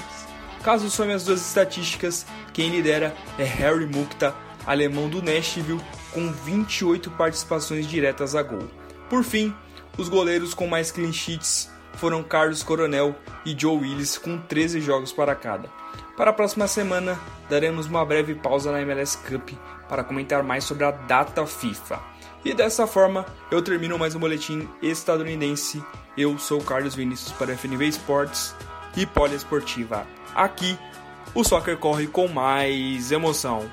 Caso some as duas estatísticas, quem lidera é Harry Mukta, alemão do Nashville, com 28 participações diretas a gol. Por fim, os goleiros com mais clean sheets foram Carlos Coronel e Joe Willis, com 13 jogos para cada. Para a próxima semana, daremos uma breve pausa na MLS Cup para comentar mais sobre a data FIFA. E dessa forma, eu termino mais um boletim estadunidense. Eu sou Carlos Vinícius para FNV Esportes e Poliesportiva. Aqui, o soccer corre com mais emoção.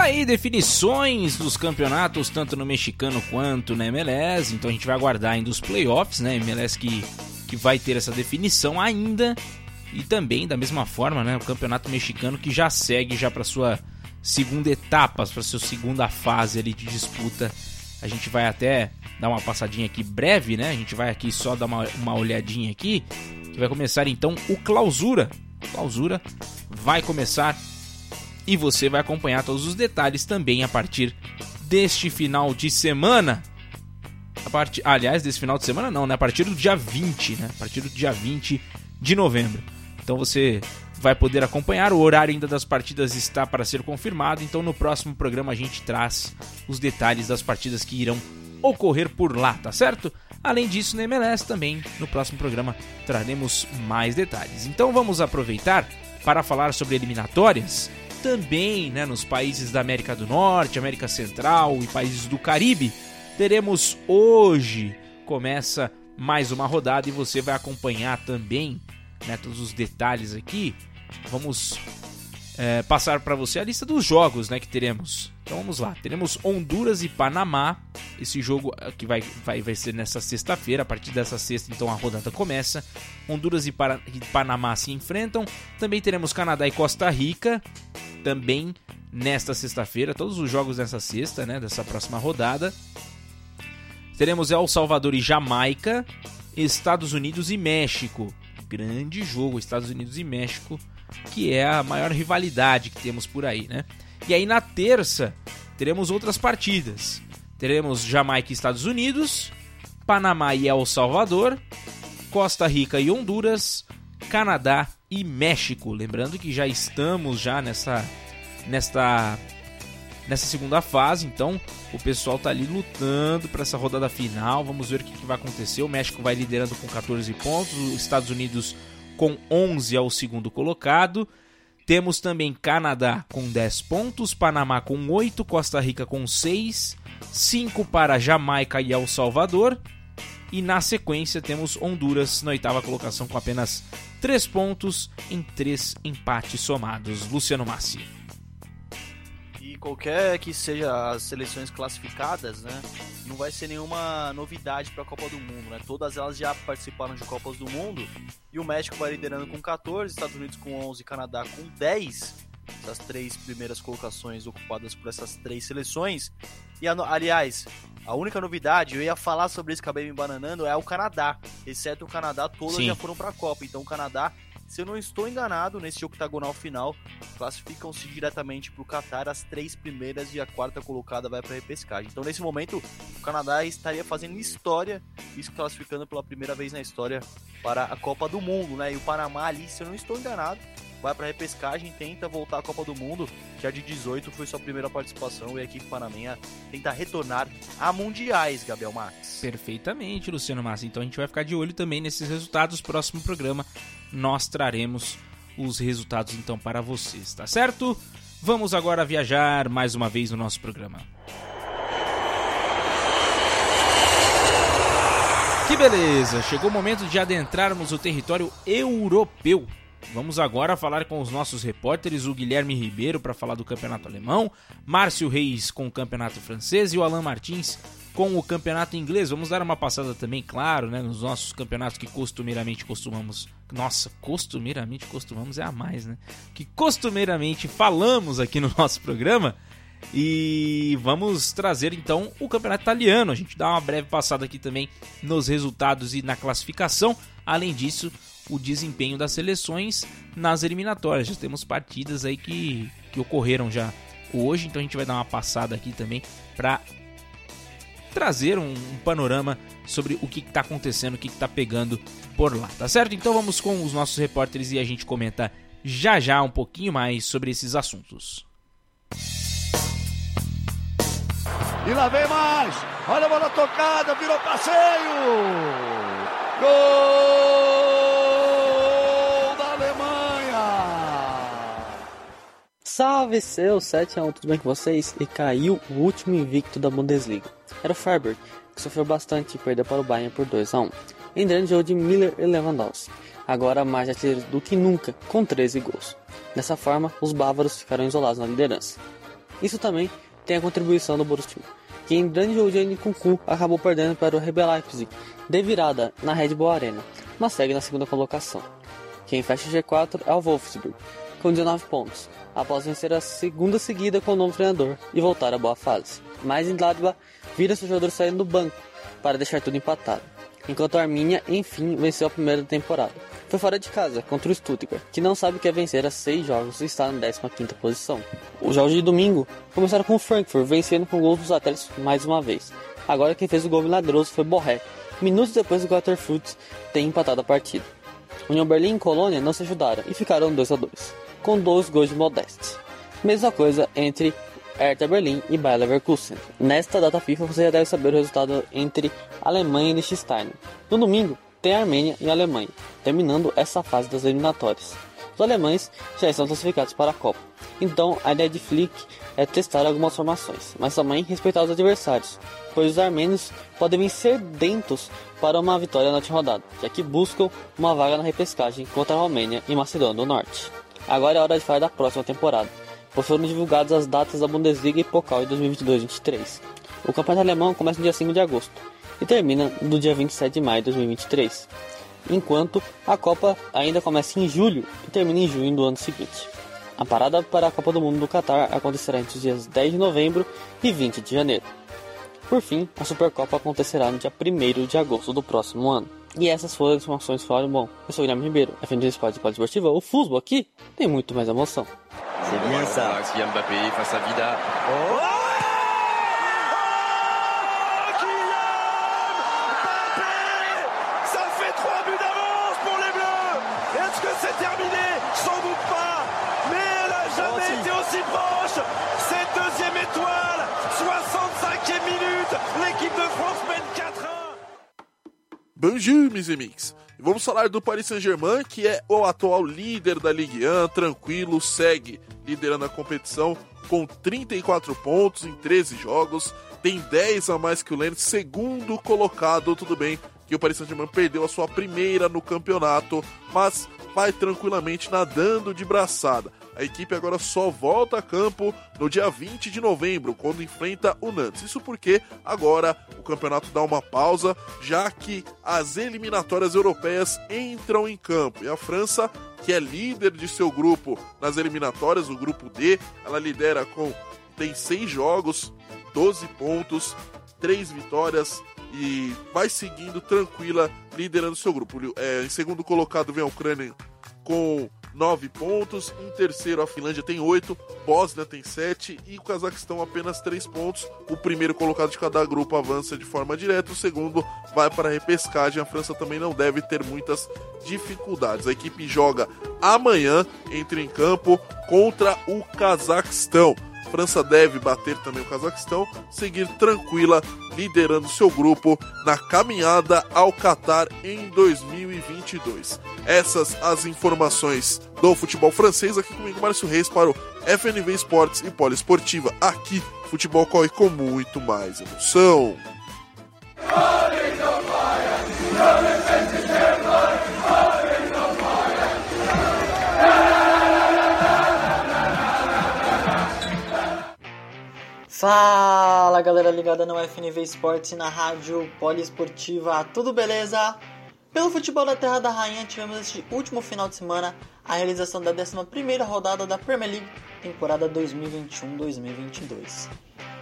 Aí, definições dos campeonatos, tanto no mexicano quanto na MLS. Então a gente vai aguardar ainda os playoffs, né? MLS que, que vai ter essa definição ainda. E também, da mesma forma, né? O campeonato mexicano que já segue já para sua segunda etapa, para sua segunda fase ali de disputa. A gente vai até dar uma passadinha aqui breve, né? A gente vai aqui só dar uma, uma olhadinha aqui, que vai começar então o clausura. Clausura vai começar e você vai acompanhar todos os detalhes também a partir deste final de semana. A part... Aliás, desse final de semana não, né? A partir do dia 20, né? A partir do dia 20 de novembro. Então você vai poder acompanhar. O horário ainda das partidas está para ser confirmado, então no próximo programa a gente traz os detalhes das partidas que irão ocorrer por lá, tá certo? Além disso, na MLS também, no próximo programa traremos mais detalhes. Então vamos aproveitar para falar sobre eliminatórias, também né, nos países da América do Norte, América Central e países do Caribe. Teremos hoje, começa mais uma rodada e você vai acompanhar também né, todos os detalhes aqui vamos é, passar para você a lista dos jogos né, que teremos. Então vamos lá, teremos Honduras e Panamá. Esse jogo é, que vai, vai, vai ser nessa sexta-feira. A partir dessa sexta, então a rodada começa. Honduras e, Para, e Panamá se enfrentam. Também teremos Canadá e Costa Rica. Também nesta sexta-feira. Todos os jogos nessa sexta, né? Dessa próxima rodada. Teremos El Salvador e Jamaica. Estados Unidos e México. Grande jogo, Estados Unidos e México que é a maior rivalidade que temos por aí, né? E aí na terça teremos outras partidas. Teremos Jamaica e Estados Unidos, Panamá e El Salvador, Costa Rica e Honduras, Canadá e México. Lembrando que já estamos já nessa nesta nessa segunda fase, então o pessoal tá ali lutando para essa rodada final. Vamos ver o que, que, vai acontecer. O México vai liderando com 14 pontos, os Estados Unidos com 11 ao segundo colocado. Temos também Canadá com 10 pontos, Panamá com 8, Costa Rica com 6, 5 para Jamaica e El Salvador. E na sequência temos Honduras na oitava colocação com apenas 3 pontos em 3 empates somados. Luciano Massi qualquer que seja as seleções classificadas, né, não vai ser nenhuma novidade para a Copa do Mundo, né? Todas elas já participaram de Copas do Mundo e o México vai liderando com 14, Estados Unidos com 11, Canadá com 10. Essas três primeiras colocações ocupadas por essas três seleções. E aliás, a única novidade, eu ia falar sobre isso, acabei me bananando, é o Canadá. Exceto o Canadá, todas Sim. já foram para a Copa. Então o Canadá se eu não estou enganado, nesse octagonal final, classificam-se diretamente para o Qatar as três primeiras e a quarta colocada vai para a repescagem. Então, nesse momento, o Canadá estaria fazendo história, isso classificando pela primeira vez na história para a Copa do Mundo, né? E o Panamá ali, se eu não estou enganado, vai para repescagem, tenta voltar à Copa do Mundo, que a de 18 foi sua primeira participação e a equipe panamenha tenta retornar a mundiais, Gabriel Max. Perfeitamente, Luciano Massa. Então a gente vai ficar de olho também nesses resultados. Próximo programa nós traremos os resultados então para vocês, tá certo? Vamos agora viajar mais uma vez no nosso programa. Que beleza! Chegou o momento de adentrarmos o território europeu. Vamos agora falar com os nossos repórteres, o Guilherme Ribeiro para falar do campeonato alemão, Márcio Reis com o campeonato francês e o Alan Martins com o campeonato inglês. Vamos dar uma passada também, claro, né, nos nossos campeonatos que costumeiramente costumamos. Nossa, costumeiramente costumamos é a mais, né? Que costumeiramente falamos aqui no nosso programa. E vamos trazer então o campeonato italiano. A gente dá uma breve passada aqui também nos resultados e na classificação. Além disso, o desempenho das seleções nas eliminatórias. Já temos partidas aí que, que ocorreram já hoje, então a gente vai dar uma passada aqui também para trazer um, um, panorama sobre o que está acontecendo, o que está pegando por lá, tá certo? Então vamos com os nossos repórteres e a gente comenta já já um pouquinho mais sobre esses assuntos. E lá vem mais! Olha a bola tocada, virou passeio! Gol! Salve seus 7x1, tudo bem com vocês? E caiu o último invicto da Bundesliga. Era o Freiburg, que sofreu bastante e perdeu para o Bayern por 2x1. Em grande jogo de Miller e Lewandowski. Agora mais artilheiros do que nunca, com 13 gols. Dessa forma, os bávaros ficaram isolados na liderança. Isso também tem a contribuição do Borussia, que em grande jogo de Nkunku acabou perdendo para o RB Leipzig, de virada na Red Bull Arena, mas segue na segunda colocação. Quem fecha o G4 é o Wolfsburg, com 19 pontos, após vencer a segunda seguida com o novo treinador e voltar à boa fase. Mas em Gladbach, vira seu jogador saindo do banco para deixar tudo empatado, enquanto a Arminia, enfim, venceu a primeira temporada. Foi fora de casa, contra o Stuttgart, que não sabe o que é vencer a seis jogos e está na 15ª posição. Os jogos de domingo começaram com o Frankfurt vencendo com gols dos atletas mais uma vez. Agora quem fez o gol milagroso foi Borré, minutos depois do Grotterfurt ter empatado a partida. União Berlim e Colônia não se ajudaram e ficaram 2 a 2 com dois gols de Modeste. Mesma coisa entre Hertha Berlim e Bayer Leverkusen. Nesta data FIFA você já deve saber o resultado entre Alemanha e Liechtenstein. No domingo tem Armênia e Alemanha, terminando essa fase das eliminatórias. Os alemães já estão classificados para a Copa, então a ideia de Flick é testar algumas formações, mas também respeitar os adversários, pois os armênios podem vir sedentos para uma vitória na última rodada, já que buscam uma vaga na repescagem contra a Romênia e Macedônia do Norte. Agora é hora de falar da próxima temporada, pois foram divulgadas as datas da Bundesliga e Pokal de 2022-23. O campeonato alemão começa no dia 5 de agosto e termina no dia 27 de maio de 2023, enquanto a Copa ainda começa em julho e termina em junho do ano seguinte. A parada para a Copa do Mundo do Qatar acontecerá entre os dias 10 de novembro e 20 de janeiro. Por fim, a Supercopa acontecerá no dia 1 de agosto do próximo ano. E essas foram as informações que falaram. Bom, eu sou o Guilherme Ribeiro, FNG Esporte e Esportiva. O futebol aqui tem muito mais emoção. C'est bien ça. Kylian Mbappé face à Vida. Oh Bonjour, mes amigos. Vamos falar do Paris Saint-Germain, que é o atual líder da Ligue 1, tranquilo, segue liderando a competição com 34 pontos em 13 jogos, tem 10 a mais que o Lens, segundo colocado, tudo bem que o Paris Saint-Germain perdeu a sua primeira no campeonato, mas vai tranquilamente nadando de braçada. A equipe agora só volta a campo no dia 20 de novembro, quando enfrenta o Nantes. Isso porque agora o campeonato dá uma pausa, já que as eliminatórias europeias entram em campo. E a França, que é líder de seu grupo nas eliminatórias, o grupo D, ela lidera com tem seis jogos, 12 pontos, três vitórias e vai seguindo tranquila, liderando seu grupo. É, em segundo colocado vem a Ucrânia com 9 pontos. Em terceiro, a Finlândia tem 8, Bósnia tem 7 e o Cazaquistão apenas 3 pontos. O primeiro colocado de cada grupo avança de forma direta, o segundo vai para a repescagem. A França também não deve ter muitas dificuldades. A equipe joga amanhã, entra em campo contra o Cazaquistão. França deve bater também o Cazaquistão, seguir tranquila, liderando seu grupo na caminhada ao Qatar em 2022. Essas as informações do futebol francês. Aqui comigo, Márcio Reis, para o FNV Esportes e Poliesportiva. Aqui, futebol corre com muito mais emoção. Fala galera ligada no FNV Esportes e na rádio poliesportiva, tudo beleza? Pelo futebol da Terra da Rainha, tivemos este último final de semana a realização da 11 rodada da Premier League, temporada 2021-2022.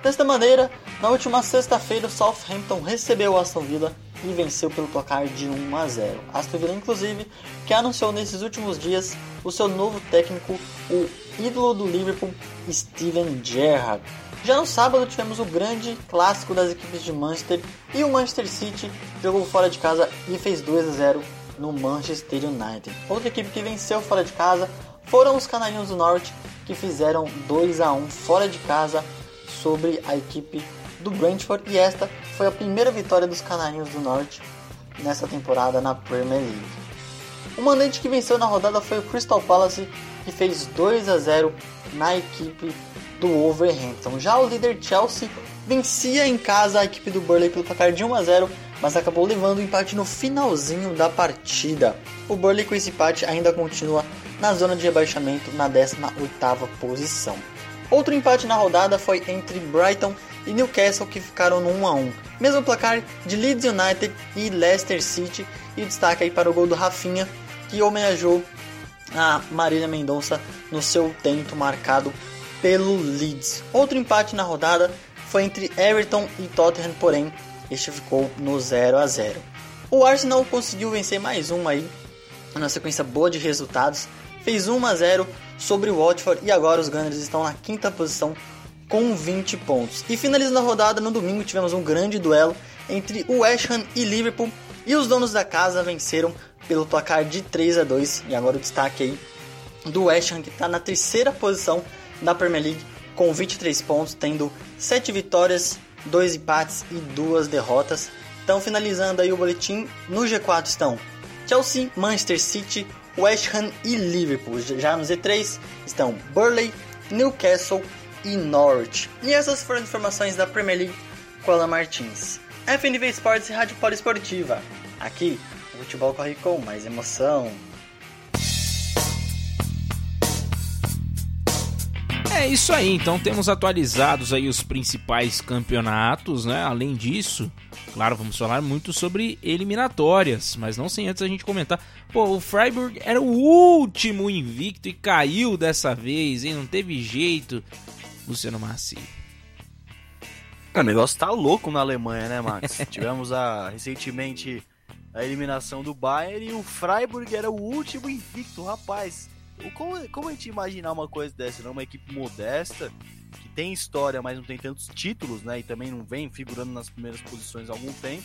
Desta maneira, na última sexta-feira, o Southampton recebeu o Aston Villa e venceu pelo placar de 1 a 0. Aston Villa, inclusive, que anunciou nesses últimos dias o seu novo técnico, o ídolo do Liverpool, Steven Gerrard. Já no sábado tivemos o grande clássico das equipes de Manchester e o Manchester City jogou fora de casa e fez 2 a 0 no Manchester United. Outra equipe que venceu fora de casa foram os Canarinhos do Norte que fizeram 2 a 1 fora de casa sobre a equipe do Brentford e esta foi a primeira vitória dos Canarinhos do Norte nessa temporada na Premier League. O mandante que venceu na rodada foi o Crystal Palace que fez 2 a 0 na equipe do Wolverhampton. Já o líder Chelsea vencia em casa a equipe do Burley pelo placar de 1 a 0, mas acabou levando o empate no finalzinho da partida. O Burley com esse empate ainda continua na zona de rebaixamento na 18ª posição. Outro empate na rodada foi entre Brighton e Newcastle que ficaram no 1 a 1. Mesmo placar de Leeds United e Leicester City e destaque aí para o gol do Rafinha que homenageou a Marília Mendonça no seu tento marcado pelo Leeds. Outro empate na rodada foi entre Everton e Tottenham, porém este ficou no 0 a 0. O Arsenal conseguiu vencer mais uma aí, uma sequência boa de resultados, fez 1 a 0 sobre o Watford e agora os Gunners estão na quinta posição com 20 pontos. E finalizando a rodada no domingo tivemos um grande duelo entre o West Ham e Liverpool e os donos da casa venceram pelo placar de 3 a 2 e agora o destaque aí do West Ham que está na terceira posição da Premier League com 23 pontos, tendo 7 vitórias, 2 empates e 2 derrotas. Então, finalizando aí o boletim, no G4 estão Chelsea, Manchester City, West Ham e Liverpool. Já no Z3 estão Burley, Newcastle e Norwich. E essas foram as informações da Premier League com Alan Martins. FNV Esportes e Rádio Poliesportiva. Aqui, o futebol corre com mais emoção. É isso aí, então temos atualizados aí os principais campeonatos, né? Além disso, claro, vamos falar muito sobre eliminatórias, mas não sem antes a gente comentar. Pô, o Freiburg era o último invicto e caiu dessa vez, hein? Não teve jeito. Luciano Massi. O negócio tá louco na Alemanha, né, Max? [laughs] Tivemos a, recentemente a eliminação do Bayern e o Freiburg era o último invicto, rapaz. Como, como a gente imaginar uma coisa dessa, não? Uma equipe modesta, que tem história, mas não tem tantos títulos, né? E também não vem figurando nas primeiras posições há algum tempo.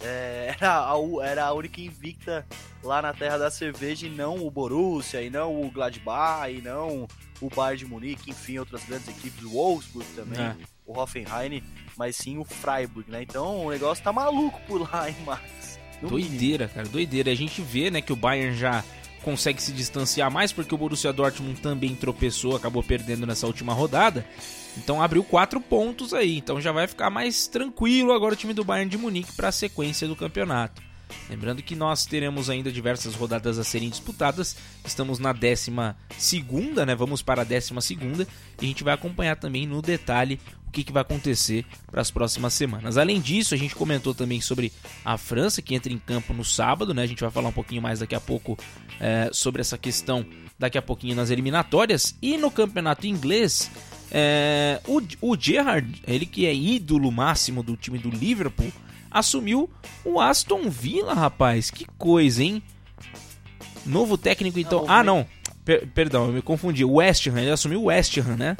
É, [laughs] era, a, era a única invicta lá na terra da cerveja e não o Borussia, e não o Gladbach, e não o Bayern de Munique, enfim, outras grandes equipes, o Wolfsburg também. É. o Hoffenheim, mas sim o Freiburg, né? Então o negócio tá maluco por lá, hein, Max? No doideira, cara, doideira. A gente vê, né, que o Bayern já consegue se distanciar mais porque o Borussia Dortmund também tropeçou, acabou perdendo nessa última rodada. Então abriu quatro pontos aí, então já vai ficar mais tranquilo agora o time do Bayern de Munique para a sequência do campeonato. Lembrando que nós teremos ainda diversas rodadas a serem disputadas. Estamos na décima segunda, né? Vamos para a décima segunda e a gente vai acompanhar também no detalhe o que, que vai acontecer para as próximas semanas. Além disso, a gente comentou também sobre a França que entra em campo no sábado, né? A gente vai falar um pouquinho mais daqui a pouco é, sobre essa questão daqui a pouquinho nas eliminatórias e no campeonato inglês. É, o, o Gerrard, ele que é ídolo máximo do time do Liverpool, assumiu o Aston Villa, rapaz. Que coisa, hein? Novo técnico, então. Ah, não. Per perdão, eu me confundi. O West Ham, ele assumiu o West Ham, né?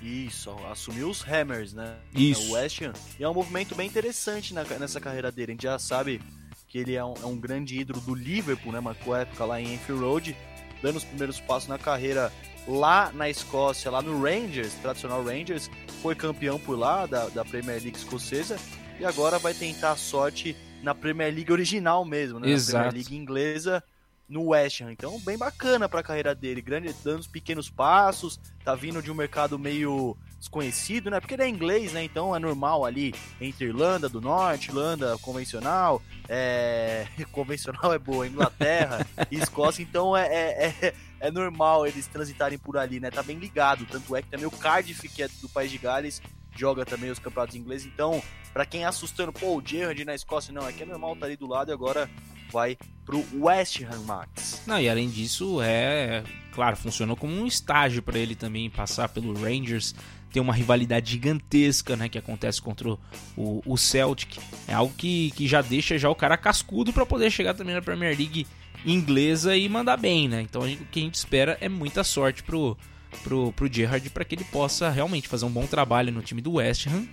Isso, assumiu os Hammers, né? Isso. O West Ham. E é um movimento bem interessante na, nessa carreira dele. A gente já sabe que ele é um, é um grande ídolo do Liverpool, né? Marcou época lá em Enfield Road, dando os primeiros passos na carreira lá na Escócia, lá no Rangers, tradicional Rangers, foi campeão por lá da, da Premier League escocesa e agora vai tentar a sorte na Premier League original mesmo, né? Exato. Na Premier League inglesa no West Ham. Então, bem bacana para a carreira dele, grande, dando os pequenos passos, tá vindo de um mercado meio desconhecido, né? Porque ele é inglês, né? Então é normal ali entre Irlanda do Norte, Irlanda convencional, é... [laughs] convencional é boa, Inglaterra e Escócia, então é, é, é, é, normal eles transitarem por ali, né? Tá bem ligado, tanto é que também o Cardiff, que é do País de Gales, joga também os campeonatos ingleses, então para quem é assustando, pô, o Gerrard na Escócia, não, é que é normal tá ali do lado e agora vai pro West Ham Max. Não, e além disso, é, claro, funcionou como um estágio para ele também passar pelo Rangers, tem uma rivalidade gigantesca, né, que acontece contra o, o, o Celtic. É algo que, que já deixa já o cara cascudo para poder chegar também na Premier League inglesa e mandar bem, né? Então o que a gente espera é muita sorte pro pro, pro Gerrard para que ele possa realmente fazer um bom trabalho no time do West Ham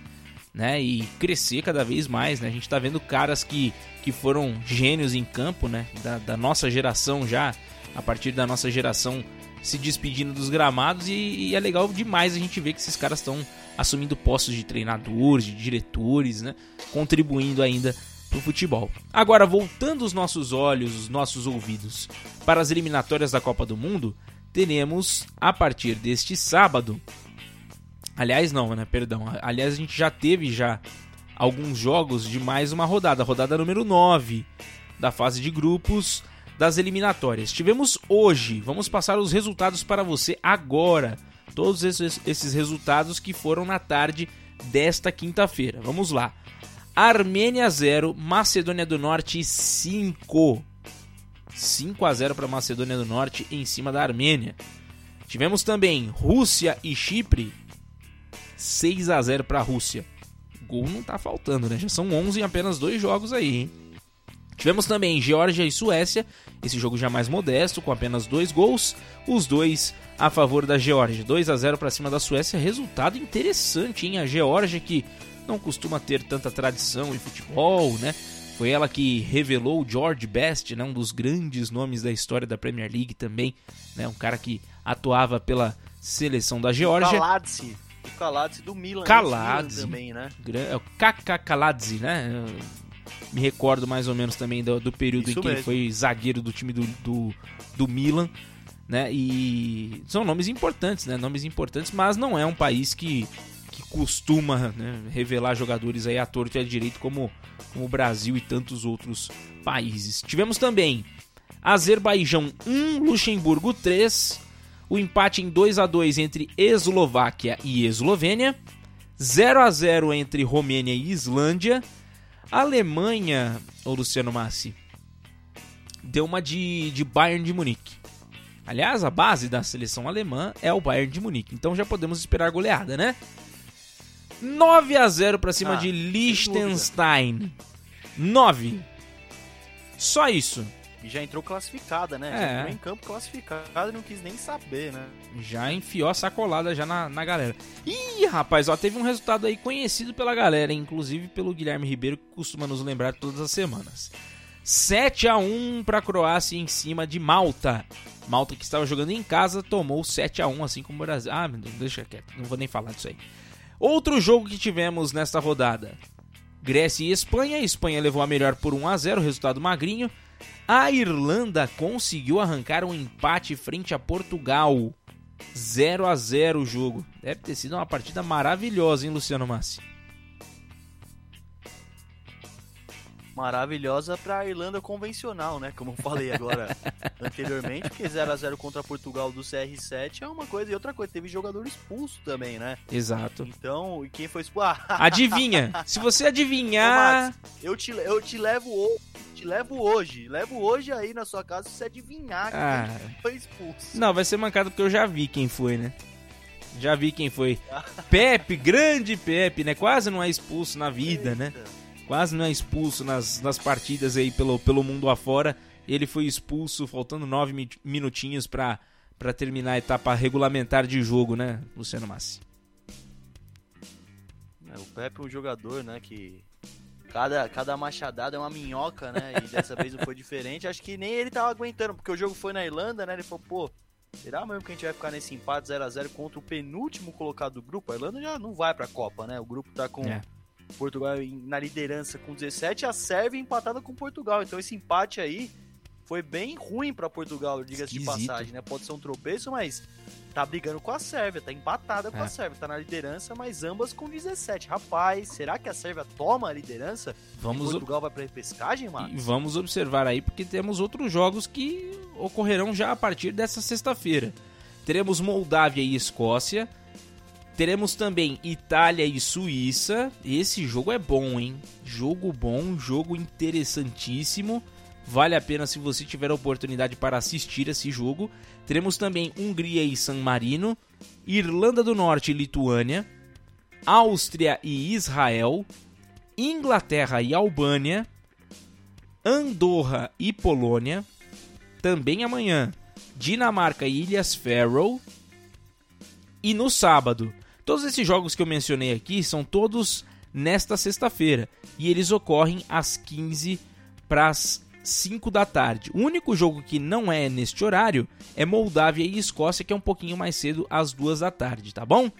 né, e crescer cada vez mais, né? A gente tá vendo caras que, que foram gênios em campo, né, da, da nossa geração já, a partir da nossa geração se despedindo dos gramados e, e é legal demais a gente ver que esses caras estão assumindo postos de treinadores, de diretores, né, contribuindo ainda pro futebol. Agora, voltando os nossos olhos, os nossos ouvidos para as eliminatórias da Copa do Mundo, teremos a partir deste sábado Aliás, não, né? Perdão. Aliás, a gente já teve já alguns jogos de mais uma rodada, rodada número 9 da fase de grupos das eliminatórias. Tivemos hoje, vamos passar os resultados para você agora. Todos esses, esses resultados que foram na tarde desta quinta-feira. Vamos lá. Armênia 0, Macedônia do Norte 5. 5 a 0 para Macedônia do Norte em cima da Armênia. Tivemos também Rússia e Chipre 6 a 0 para a Rússia. Gol não tá faltando, né? Já são 11 em apenas dois jogos aí, hein? Tivemos também Geórgia e Suécia, esse jogo já mais modesto, com apenas dois gols, os dois a favor da Geórgia. 2 a 0 para cima da Suécia, resultado interessante, hein? A Geórgia que não costuma ter tanta tradição em futebol, né? Foi ela que revelou o George Best, né? um dos grandes nomes da história da Premier League também, né? Um cara que atuava pela seleção da Geórgia. Kaladze. O Kaladze do Milan. Kaladze. também, né? É o Kaka Kaladze, né? Me recordo mais ou menos também do, do período Isso em que mesmo. ele foi zagueiro do time do, do, do Milan, né? E são nomes importantes, né? Nomes importantes, mas não é um país que costuma né, revelar jogadores aí à torto e à direito como, como o Brasil e tantos outros países. Tivemos também Azerbaijão 1, Luxemburgo 3, o empate em 2 a 2 entre Eslováquia e Eslovênia, 0 a 0 entre Romênia e Islândia, Alemanha, ô Luciano Massi, deu uma de, de Bayern de Munique. Aliás, a base da seleção alemã é o Bayern de Munique, então já podemos esperar goleada, né? 9 a 0 para cima Ah, de Liechtenstein. 9. Só isso. E já entrou classificada, né? É. Já entrou em campo classificada e não quis nem saber, né? Já enfiou a sacolada já na, na galera. Ih, rapaz, ó, teve um resultado aí conhecido pela galera, inclusive pelo Guilherme Ribeiro, que costuma nos lembrar todas as semanas. 7 a 1 para a Croácia em cima de Malta. Malta que estava jogando em casa tomou 7 a 1 assim como o Brasil. Ah, meu Deus, deixa quieto, não vou nem falar disso aí. Outro jogo que tivemos nesta rodada. Grécia e Espanha. A Espanha levou a melhor por 1 a 0, resultado magrinho. A Irlanda conseguiu arrancar um empate frente a Portugal. 0 a 0 o jogo. Deve ter sido uma partida maravilhosa, hein, Luciano Massi? Maravilhosa para a Irlanda convencional, né? Como eu falei agora [laughs] anteriormente, porque 0 a 0 contra Portugal do CR7 é uma coisa e outra coisa, teve jogador expulso também, né? Exato. Então, e quem foi expulso? [laughs] Adivinha? Se você adivinhar, Ô, Max, eu te eu te levo hoje, te levo hoje, levo hoje aí na sua casa se você adivinhar Ah. quem foi expulso. não, vai ser mancado porque eu já vi quem foi, né? Já vi quem foi. [laughs] Pepe, grande Pepe, né? Quase não é expulso na vida, né? Quase não é expulso nas, nas partidas aí pelo, pelo mundo afora. Ele foi expulso faltando nove mi- minutinhos pra, pra terminar a etapa regulamentar de jogo, né, Luciano Massi? É, o Pepe é um jogador, né, que cada, cada machadada é uma minhoca, né, e dessa vez não foi diferente. Acho que nem ele tava aguentando, porque o jogo foi na Irlanda, né, ele falou, pô, será mesmo que a gente vai ficar nesse empate 0 a 0 contra o penúltimo colocado do grupo? A Irlanda já não vai pra Copa, né, o grupo tá com É. Portugal na liderança com 17 e a Sérvia empatada com Portugal. Então esse empate aí foi bem ruim pra Portugal, diga-se de passagem, né? Pode ser um tropeço, mas tá brigando com a Sérvia, tá empatada com É. a Sérvia, tá na liderança, mas ambas com 17. Rapaz, será que a Sérvia toma a liderança? Vamos, e Portugal vai pra repescagem, mano? vamos observar aí, porque temos outros jogos que ocorrerão já a partir dessa sexta-feira. Teremos Moldávia e Escócia. Teremos também Itália e Suíça. Esse jogo é bom, hein? Jogo bom, jogo interessantíssimo. Vale a pena se você tiver a oportunidade para assistir esse jogo. Teremos também Hungria e San Marino, Irlanda do Norte e Lituânia, Áustria e Israel, Inglaterra e Albânia, Andorra e Polônia. Também amanhã, Dinamarca e Ilhas Faroe. E no sábado, todos esses jogos que eu mencionei aqui são todos nesta sexta-feira e eles ocorrem às 15 para as 5 da tarde. O único jogo que não é neste horário é Moldávia e Escócia, que é um pouquinho mais cedo, às 2 da tarde, tá bom?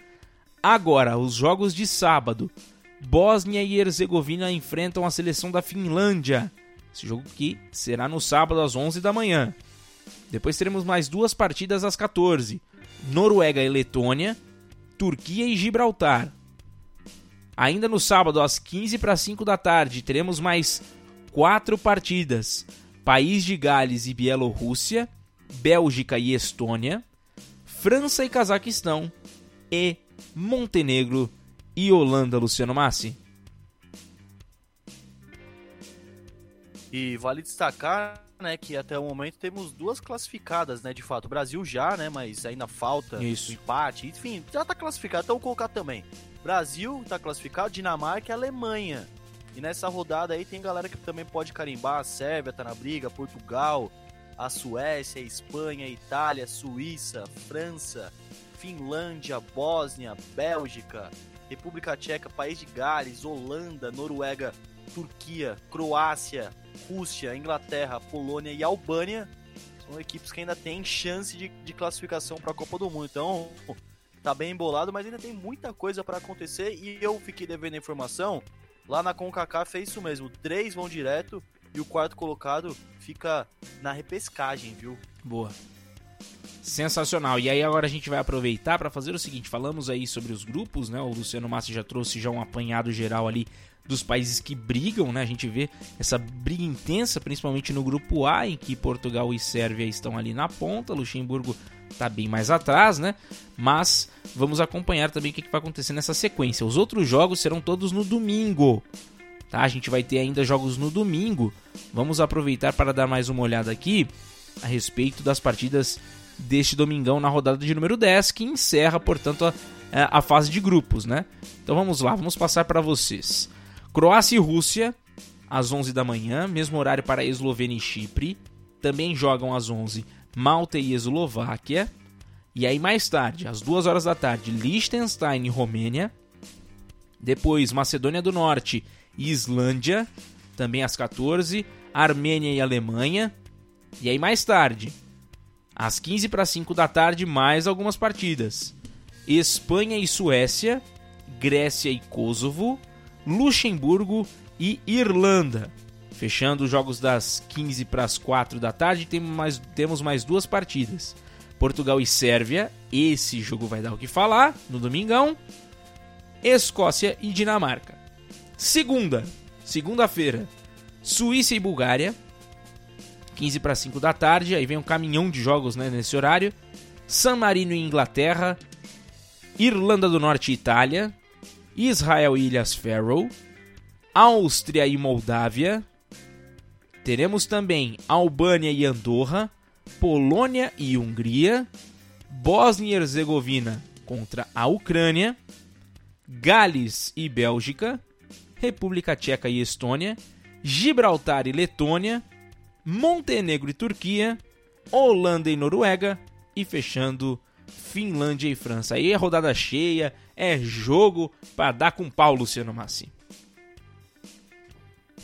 Agora, os jogos de sábado. Bósnia e Herzegovina enfrentam a seleção da Finlândia. Esse jogo que será no sábado às 11 da manhã. Depois teremos mais duas partidas às 14. Noruega e Letônia, Turquia e Gibraltar. Ainda no sábado às 15 para 5 da tarde teremos mais quatro partidas: País de Gales e Bielorrússia, Bélgica e Estônia, França e Cazaquistão e Montenegro e Holanda, Luciano Massi. E vale destacar, né, que até o momento temos duas classificadas, né, de fato. O Brasil já, né, mas ainda falta Isso. um empate. Enfim, já tá classificado, então vou colocar também. Brasil tá classificado, Dinamarca e Alemanha. E nessa rodada aí tem galera que também pode carimbar. A Sérvia tá na briga, Portugal, a Suécia, a Espanha, a Itália, a Suíça, França, Finlândia, Bósnia, Bélgica, República Tcheca, País de Gales, Holanda, Noruega, Turquia, Croácia, Rússia, Inglaterra, Polônia e Albânia são equipes que ainda têm chance de, de classificação para a Copa do Mundo. Então, [laughs] tá bem embolado, mas ainda tem muita coisa para acontecer e eu fiquei devendo a informação. Lá na CONCACAF é isso mesmo, três vão direto e o quarto colocado fica na repescagem, viu? Boa. Sensacional. E aí agora a gente vai aproveitar para fazer o seguinte, falamos aí sobre os grupos, né? O Luciano Massi já trouxe já um apanhado geral ali dos países que brigam, né? A gente vê essa briga intensa, principalmente no grupo A, em que Portugal e Sérvia estão ali na ponta, Luxemburgo tá bem mais atrás, né? Mas vamos acompanhar também o que que vai acontecer nessa sequência. Os outros jogos serão todos no domingo. Tá? A gente vai ter ainda jogos no domingo. Vamos aproveitar para dar mais uma olhada aqui a respeito das partidas deste domingão na rodada de número 10, que encerra, portanto, a, a fase de grupos, né? Então vamos lá, vamos passar para vocês. Croácia e Rússia, às 11 da manhã, mesmo horário para Eslovênia e Chipre. Também jogam às 11 Malta e Eslováquia. E aí mais tarde, às 2 horas da tarde, Liechtenstein e Romênia. Depois Macedônia do Norte e Islândia, também às 14, Armênia e Alemanha. E aí mais tarde, Às 15 para 5 da tarde, mais algumas partidas. Espanha e Suécia, Grécia e Kosovo, Luxemburgo e Irlanda. Fechando os jogos das 15 para as 4 da tarde, temos mais, temos mais duas partidas. Portugal e Sérvia, esse jogo vai dar o que falar no domingão. Escócia e Dinamarca. Segunda, segunda-feira, Suíça e Bulgária, 15 para 5 da tarde, aí vem um caminhão de jogos né, nesse horário. San Marino e Inglaterra, Irlanda do Norte e Itália, Israel e Ilhas Faroe, Áustria e Moldávia. Teremos também Albânia e Andorra, Polônia e Hungria, Bósnia e Herzegovina contra a Ucrânia, Gales e Bélgica, República Tcheca e Estônia, Gibraltar e Letônia, Montenegro e Turquia, Holanda e Noruega e fechando Finlândia e França. Aí é rodada cheia, é jogo para dar com pau, Luciano Massi.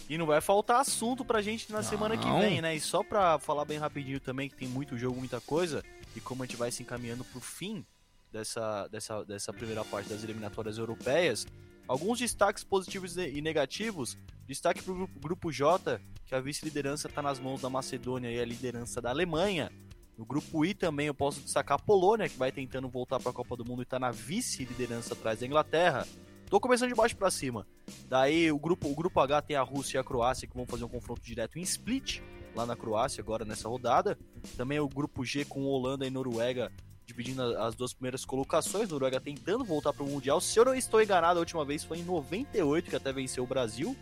E não vai faltar assunto pra gente na não. semana que vem, né? E só pra falar bem rapidinho também, que tem muito jogo, muita coisa, e como a gente vai se encaminhando pro fim dessa, dessa, dessa primeira parte das eliminatórias europeias, alguns destaques positivos e negativos. Destaque pro grupo, grupo J, que a vice-liderança tá nas mãos da Macedônia e a liderança da Alemanha. No grupo I também eu posso destacar a Polônia, que vai tentando voltar para a Copa do Mundo e está na vice-liderança atrás da Inglaterra. Tô começando de baixo para cima. Daí o grupo, o grupo H tem a Rússia e a Croácia que vão fazer um confronto direto em Split, lá na Croácia, agora nessa rodada. Também o grupo G com Holanda e Noruega dividindo as duas primeiras colocações. Noruega tentando voltar para o Mundial. Se eu não estou enganado, a última vez foi em 98 que até venceu o Brasil.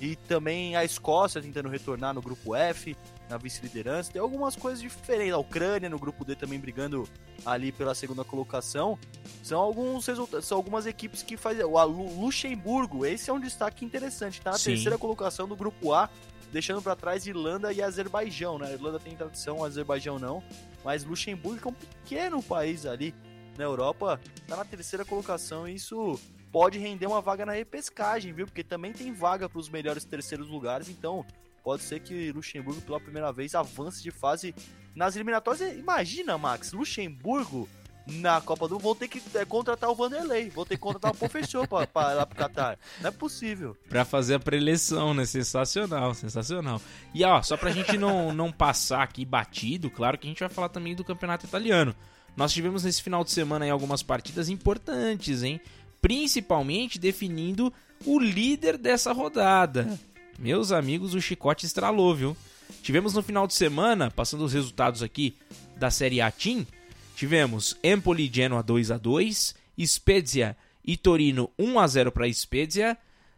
E também a Escócia tentando retornar no grupo F, na vice-liderança. Tem algumas coisas diferentes. A Ucrânia no grupo D também brigando ali pela segunda colocação. São alguns resultados, são algumas equipes que fazem. O Luxemburgo, esse é um destaque interessante. Tá na Sim. terceira colocação do grupo A, deixando para trás Irlanda e Azerbaijão, né? A Irlanda tem tradição, Azerbaijão não. Mas Luxemburgo, que é um pequeno país ali na Europa, tá na terceira colocação e isso pode render uma vaga na repescagem, viu? Porque também tem vaga para os melhores terceiros lugares, então pode ser que Luxemburgo pela primeira vez avance de fase nas eliminatórias. Imagina, Max, Luxemburgo na Copa do Mundo, vou ter que é, contratar o Vanderlei, vou ter que contratar o professor para lá pro Qatar. Não é possível. Para fazer a preleção, né? Sensacional, sensacional. E ó, só pra gente não, não passar aqui batido, claro que a gente vai falar também do campeonato italiano. Nós tivemos nesse final de semana aí algumas partidas importantes, hein? Principalmente definindo o líder dessa rodada. Meus amigos, o chicote estralou, viu? Tivemos no final de semana, passando os resultados aqui da Série A Team, tivemos Empoli e Genoa 2 a 2, Spezia e Torino 1 a 0 para Spezia.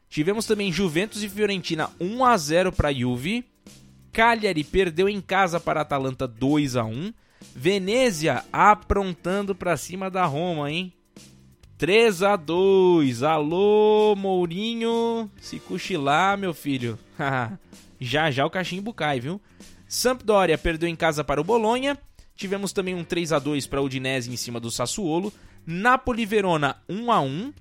Tivemos também Juventus e Fiorentina 1 a 0 para Juve. Cagliari perdeu em casa para Atalanta 2 a 1. Venezia aprontando para cima da Roma, hein? 3 a 2 Alô, Mourinho. Se cochilar, meu filho. [laughs] já já o cachimbo cai, viu? Sampdoria perdeu em casa para o Bolonha. Tivemos também um 3 a 2 para o Udinese em cima do Sassuolo. Napoli Verona 1 a 1.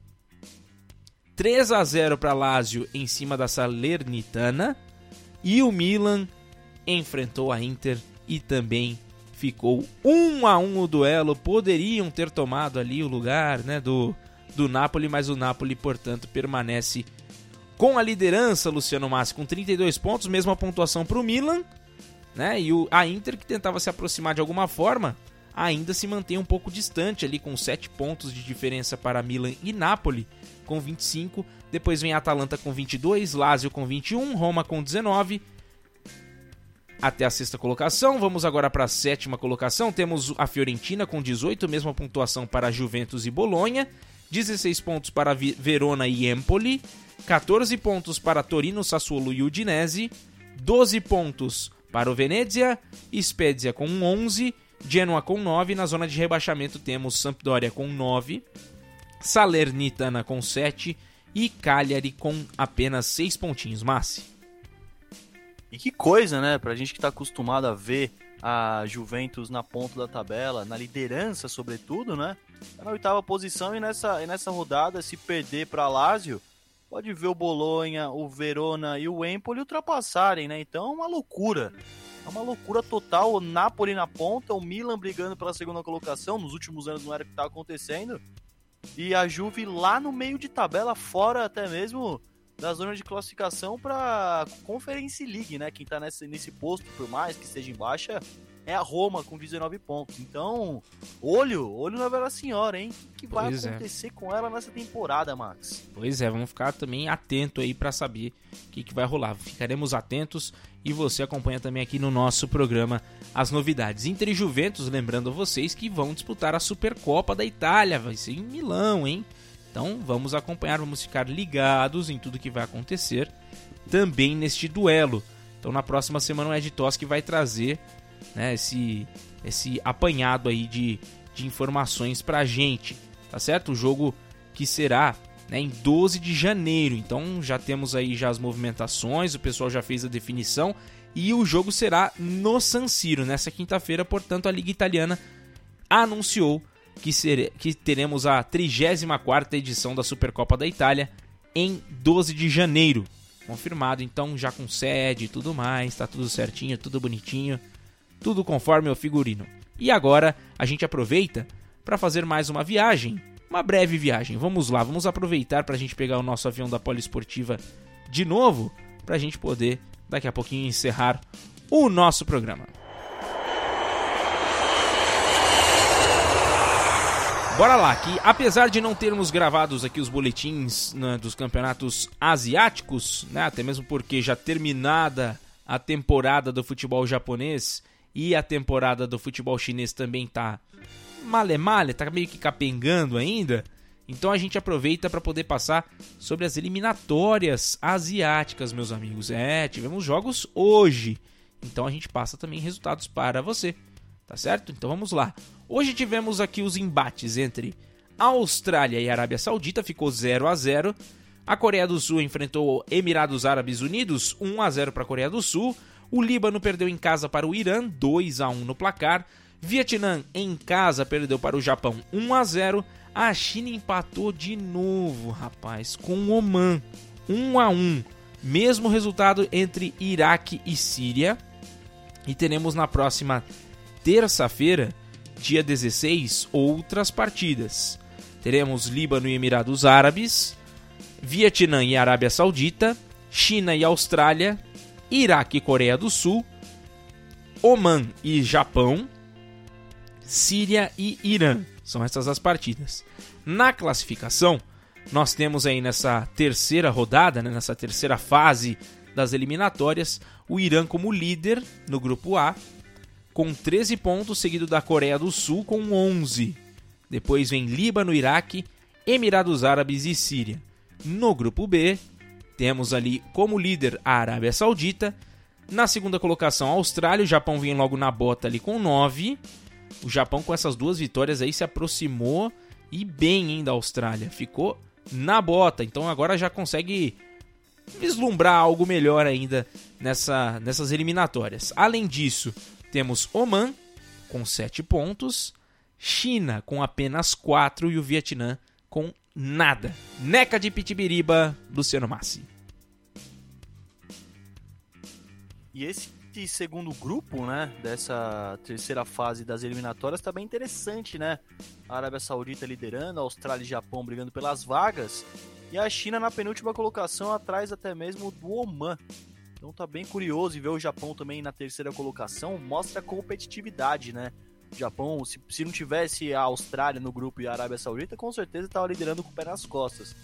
3 a 0 para Lazio em cima da Salernitana. E o Milan enfrentou a Inter e também ficou um a um o duelo. Poderiam ter tomado ali o lugar né, do, do Napoli, mas o Napoli, portanto, permanece com a liderança, Luciano Massi, com 32 pontos, mesma pontuação para o Milan. Né, e o, a Inter, que tentava se aproximar de alguma forma, ainda se mantém um pouco distante ali, com 7 pontos de diferença para Milan e Napoli, com 25. Depois vem a Atalanta com 22, Lazio com 21, Roma com 19 até a sexta colocação. Vamos agora para a sétima colocação. Temos a Fiorentina com 18, mesma pontuação para Juventus e Bolonha. 16 pontos para Verona e Empoli. 14 pontos para Torino, Sassuolo e Udinese. 12 pontos para o Venezia. Spezia com 11. Genoa com 9. Na zona de rebaixamento temos Sampdoria com 9. Salernitana com 7. E Cagliari com apenas 6 pontinhos. Massi. E que coisa, né? Pra gente que tá acostumado a ver a Juventus na ponta da tabela, na liderança, sobretudo, né? Tá na oitava posição e nessa, e nessa rodada, se perder para Lazio, pode ver o Bolonha, o Verona e o Empoli ultrapassarem, né? Então é uma loucura. É uma loucura total. O Napoli na ponta, o Milan brigando pela segunda colocação. Nos últimos anos não era o que estava acontecendo. E a Juve lá no meio de tabela, fora até mesmo da zona de classificação para Conference League, né? Quem tá nesse, nesse posto, por mais que esteja em baixa, é a Roma com 19 pontos. Então, olho, olho na Bela Senhora, hein? O que vai Pois é. acontecer com ela nessa temporada, Max? Pois é, vamos ficar também atento aí para saber o que, que vai rolar. Ficaremos atentos e você acompanha também aqui no nosso programa as novidades. Inter e Juventus, lembrando vocês que vão disputar a Supercopa da Itália, vai ser em Milão, hein? Então vamos acompanhar, vamos ficar ligados em tudo que vai acontecer também neste duelo. Então na próxima semana o Ed Toski vai trazer né, esse, esse apanhado aí de, de informações pra gente, tá certo? O jogo que será né, em 12 de janeiro. Então já temos aí já as movimentações, o pessoal já fez a definição e o jogo será no San Siro nessa quinta-feira. Portanto, a Liga Italiana anunciou que, sere- que teremos a 34ª edição da Supercopa da Itália em 12 de janeiro. Confirmado, então, já com sede e tudo mais, tá tudo certinho, tudo bonitinho, tudo conforme o figurino. E agora a gente aproveita para fazer mais uma viagem, uma breve viagem. Vamos lá, vamos aproveitar para a gente pegar o nosso avião da Poliesportiva de novo, para a gente poder daqui a pouquinho encerrar o nosso programa. Bora lá, que apesar de não termos gravados aqui os boletins né, dos campeonatos asiáticos, né, até mesmo porque já terminada a temporada do futebol japonês e a temporada do futebol chinês também tá male male, tá meio que capengando ainda. Então a gente aproveita para poder passar sobre as eliminatórias asiáticas, meus amigos. É, tivemos jogos hoje. Então a gente passa também resultados para você. Tá certo? Então vamos lá. Hoje tivemos aqui os embates entre Austrália e Arábia Saudita, ficou 0 a 0. A Coreia do Sul enfrentou Emirados Árabes Unidos, 1 a 0 para a Coreia do Sul. O Líbano perdeu em casa para o Irã, 2 a 1 no placar. Vietnã em casa perdeu para o Japão, 1 a 0. A China empatou de novo, rapaz, com o Oman, 1 a 1. Mesmo resultado entre Iraque e Síria. E teremos na próxima terça-feira, dia 16, outras partidas. Teremos Líbano e Emirados Árabes, Vietnã e Arábia Saudita, China e Austrália, Iraque e Coreia do Sul, Oman e Japão, Síria e Irã. São essas as partidas. Na classificação, nós temos aí nessa terceira rodada, né, nessa terceira fase das eliminatórias, o Irã como líder no grupo A, com 13 pontos, seguido da Coreia do Sul com 11. Depois vem Líbano, Iraque, Emirados Árabes e Síria. No grupo B, temos ali como líder a Arábia Saudita. Na segunda colocação, a Austrália. O Japão vem logo na bota ali com 9. O Japão, com essas duas vitórias aí, se aproximou e bem ainda da Austrália. Ficou na bota. Então agora já consegue vislumbrar algo melhor ainda nessa, nessas eliminatórias. Além disso, temos Oman com 7 pontos, China com apenas 4 e o Vietnã com nada. Neca de Pitibiriba, Luciano Massi. E esse segundo grupo, né, dessa terceira fase das eliminatórias tá bem interessante, né? A Arábia Saudita liderando, a Austrália e Japão brigando pelas vagas e a China na penúltima colocação atrás até mesmo do Oman. Então tá bem curioso e ver o Japão também na terceira colocação mostra competitividade, né? O Japão, se, se não tivesse a Austrália no grupo e a Arábia Saudita, com certeza estava liderando com o pé nas costas.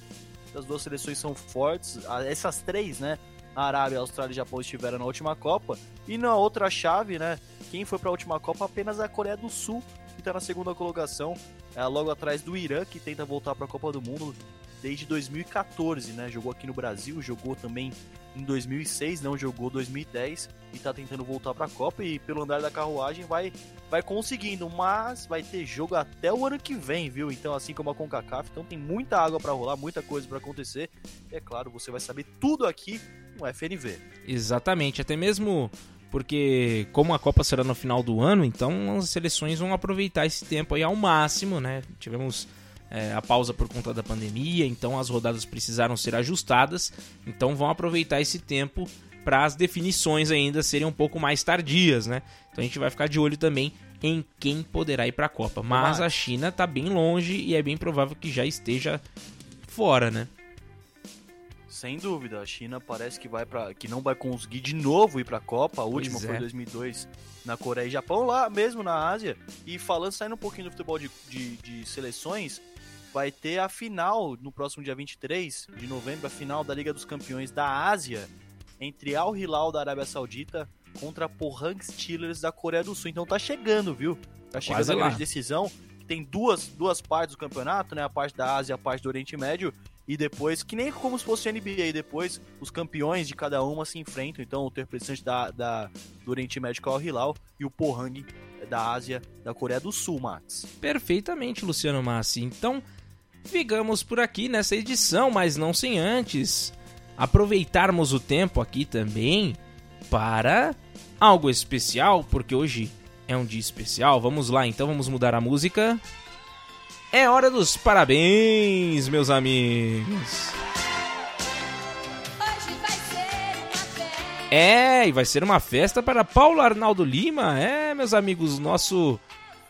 As duas seleções são fortes, essas três, né? A Arábia, a Austrália e o Japão estiveram na última Copa. E na outra chave, né? Quem foi para a última Copa apenas a Coreia do Sul, que está na segunda colocação, é, logo atrás do Irã, que tenta voltar para a Copa do Mundo desde 2014, né? Jogou aqui no Brasil, jogou também em 2006, não jogou 2010 e tá tentando voltar para a Copa e pelo andar da carruagem vai vai conseguindo, mas vai ter jogo até o ano que vem, viu? Então assim como a CONCACAF, então tem muita água para rolar, muita coisa para acontecer. E é claro, você vai saber tudo aqui no FNV. Exatamente, até mesmo porque como a Copa será no final do ano, então as seleções vão aproveitar esse tempo aí ao máximo, né? Tivemos é, a pausa por conta da pandemia, então as rodadas precisaram ser ajustadas, então vão aproveitar esse tempo para as definições ainda serem um pouco mais tardias, né? Então a gente vai ficar de olho também em quem poderá ir para a Copa. Mas a China está bem longe e é bem provável que já esteja fora, né? Sem dúvida, a China parece que vai para que não vai conseguir de novo ir para a Copa. A última Pois foi é. em 2002 na Coreia e Japão, lá mesmo na Ásia. E falando, saindo um pouquinho do futebol de, de, de seleções, vai ter a final no próximo dia 23 de novembro, a final da Liga dos Campeões da Ásia entre Al Hilal da Arábia Saudita contra Pohang Steelers da Coreia do Sul. Então tá chegando, viu? Tá chegando quase a lá. grande decisão. Tem duas, duas partes do campeonato, né? A parte da Ásia e a parte do Oriente Médio. E depois, que nem como se fosse NBA, depois os campeões de cada uma se enfrentam. Então, o representante da, da, do Oriente Médio que é o Al Hilal e o Pohang da Ásia, da Coreia do Sul, Max. Perfeitamente, Luciano Massi. Então, ficamos por aqui nessa edição, mas não sem antes aproveitarmos o tempo aqui também para algo especial, porque hoje é um dia especial. Vamos lá, então vamos mudar a música. É hora dos parabéns, meus amigos. É, e vai ser uma festa para Paulo Arnaldo Lima. É, meus amigos, nosso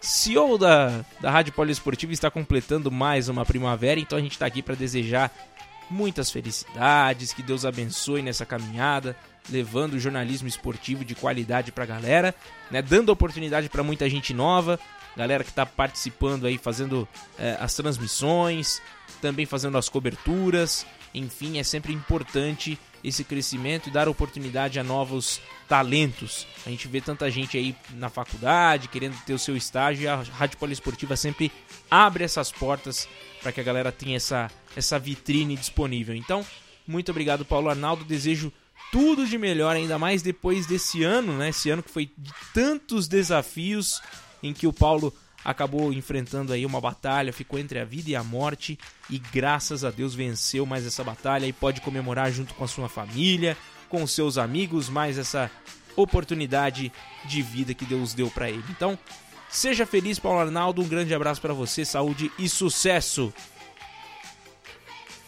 CEO da, da Rádio Poliesportiva está completando mais uma primavera, então a gente está aqui para desejar muitas felicidades, que Deus abençoe nessa caminhada, levando o jornalismo esportivo de qualidade para a galera, né, dando oportunidade para muita gente nova, galera que está participando aí, fazendo eh, as transmissões, também fazendo as coberturas, enfim, é sempre importante esse crescimento e dar oportunidade a novos talentos. A gente vê tanta gente aí na faculdade querendo ter o seu estágio e a Rádio Poliesportiva sempre abre essas portas para que a galera tenha essa, essa vitrine disponível. Então, muito obrigado, Paulo Arnaldo. Desejo tudo de melhor, ainda mais depois desse ano, né? Esse ano que foi de tantos desafios em que o Paulo acabou enfrentando aí uma batalha, ficou entre a vida e a morte e graças a Deus venceu mais essa batalha e pode comemorar junto com a sua família, com seus amigos, mais essa oportunidade de vida que Deus deu para ele. Então, seja feliz, Paulo Arnaldo, um grande abraço para você, saúde e sucesso.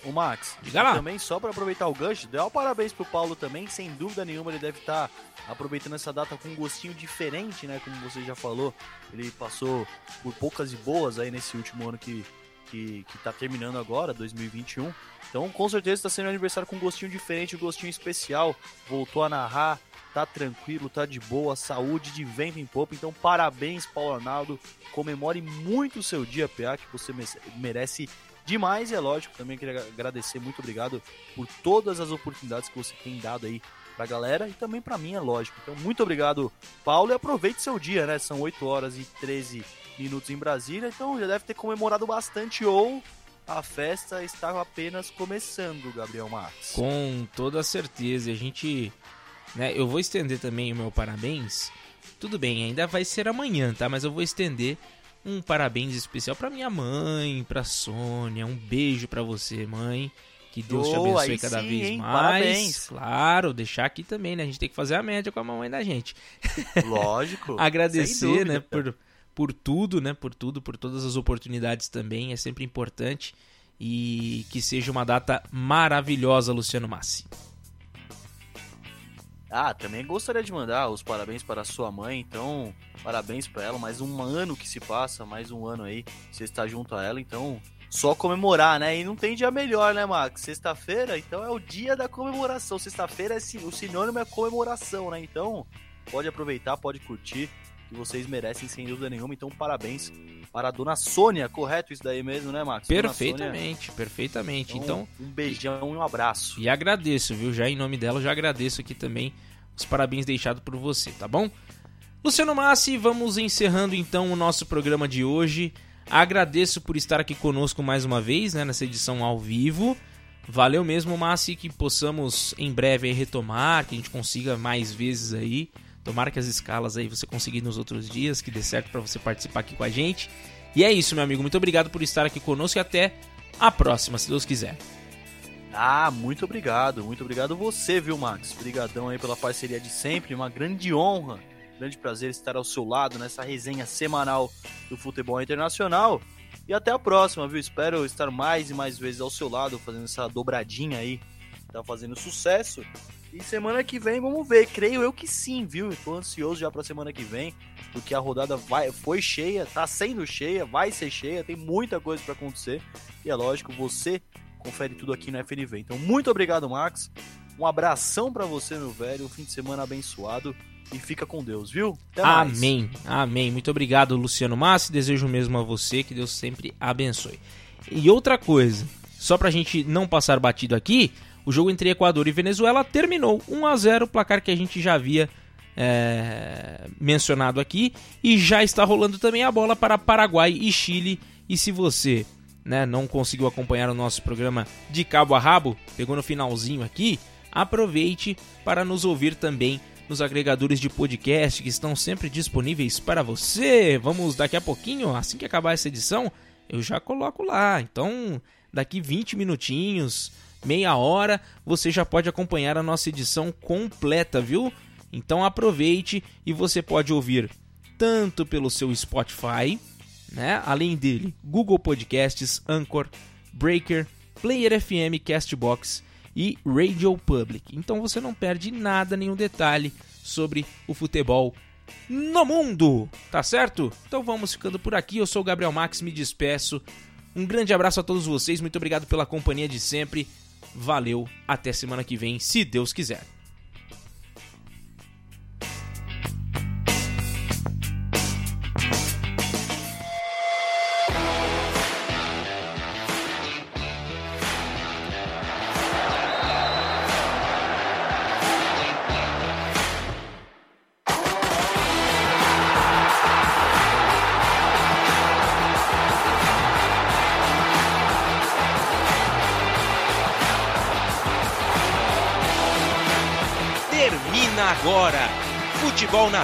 O Max, Diga lá. também só para aproveitar o gancho, dê um parabéns pro Paulo também, sem dúvida nenhuma ele deve estar aproveitando essa data com um gostinho diferente, né, como você já falou, ele passou por poucas e boas aí nesse último ano que, que, que tá terminando agora, 2021, então com certeza está sendo um aniversário com um gostinho diferente, um gostinho especial, voltou a narrar, tá tranquilo, tá de boa, saúde de vento em popa, então parabéns Paulo Arnaldo, comemore muito o seu dia, PA, que você me- merece demais e é lógico, também queria agradecer, muito obrigado por todas as oportunidades que você tem dado aí pra galera e também pra mim, é lógico. Então, muito obrigado, Paulo, e aproveite seu dia, né? São 8 horas e 13 minutos em Brasília, então já deve ter comemorado bastante ou a festa está apenas começando, Gabriel Marques. Com toda certeza. A gente. Né, eu vou estender também o meu parabéns. Tudo bem, ainda vai ser amanhã, tá? Mas eu vou estender um parabéns especial pra minha mãe, pra Sônia. Um beijo pra você, mãe. Que Deus te Oh, abençoe aí cada sim, vez hein? mais. Parabéns. Claro, deixar aqui também, né? A gente tem que fazer a média com a mamãe da gente. [laughs] Lógico. Agradecer, né, por, por tudo, né? Por tudo, por todas as oportunidades também. É sempre importante. E que seja uma data maravilhosa, Luciano Massi. Ah, também gostaria de mandar os parabéns para sua mãe, então parabéns para ela, mais um ano que se passa, mais um ano aí, você está junto a ela, então só comemorar, né? E não tem dia melhor, né, Max? Sexta-feira, então é o dia da comemoração. Sexta-feira é o sinônimo é comemoração, né? Então pode aproveitar, pode curtir, que vocês merecem sem dúvida nenhuma. Então parabéns para a dona Sônia, correto isso daí mesmo, né, Max? Perfeitamente, perfeitamente. Então, um beijão e um abraço. e agradeço, viu? Já em nome dela, já agradeço aqui também os parabéns deixados por você, tá bom? Luciano Massi, vamos encerrando então o nosso programa de hoje. Agradeço por estar aqui conosco mais uma vez, né, nessa edição ao vivo. Valeu mesmo, Massi, que possamos em breve retomar, que a gente consiga mais vezes aí. Tomara que as escalas aí você consiga ir nos outros dias, que dê certo para você participar aqui com a gente. E é isso, meu amigo. Muito obrigado por estar aqui conosco e até a próxima, se Deus quiser. Ah, muito obrigado, muito obrigado você, viu, Max? Obrigadão aí pela parceria de sempre, uma grande honra, grande prazer estar ao seu lado nessa resenha semanal do futebol internacional. E até a próxima, viu? Espero estar mais e mais vezes ao seu lado, fazendo essa dobradinha aí, tá fazendo sucesso. E semana que vem vamos ver. Creio eu que sim, viu? Tô ansioso já pra semana que vem, porque a rodada vai, foi cheia, tá sendo cheia, vai ser cheia, tem muita coisa para acontecer. E é lógico, você confere tudo aqui no FNV. Então, muito obrigado, Max. Um abração para você, meu velho. Um fim de semana abençoado. E fica com Deus, viu? Até mais. Amém, amém. Muito obrigado, Luciano Massi. Desejo mesmo a você que Deus sempre abençoe. E outra coisa, só pra gente não passar batido aqui, o jogo entre Equador e Venezuela terminou 1 a 0 placar que a gente já havia é, mencionado aqui. E já está rolando também a bola para Paraguai e Chile. E se você né, não conseguiu acompanhar o nosso programa de cabo a rabo, pegou no finalzinho aqui, aproveite para nos ouvir também nos agregadores de podcast que estão sempre disponíveis para você. Vamos daqui a pouquinho, assim que acabar essa edição, eu já coloco lá. Então, daqui 20 minutinhos, meia hora, você já pode acompanhar a nossa edição completa, viu? Então aproveite e você pode ouvir tanto pelo seu Spotify, né? Além dele, Google Podcasts, Anchor, Breaker, Player FM, Castbox e Radio Public. Então você não perde nada, nenhum detalhe sobre o futebol no mundo, tá certo? Então vamos ficando por aqui. Eu sou o Gabriel Max, me despeço. Um grande abraço a todos vocês, muito obrigado pela companhia de sempre. Valeu, até semana que vem, se Deus quiser.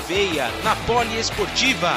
Veia, na Poliesportiva.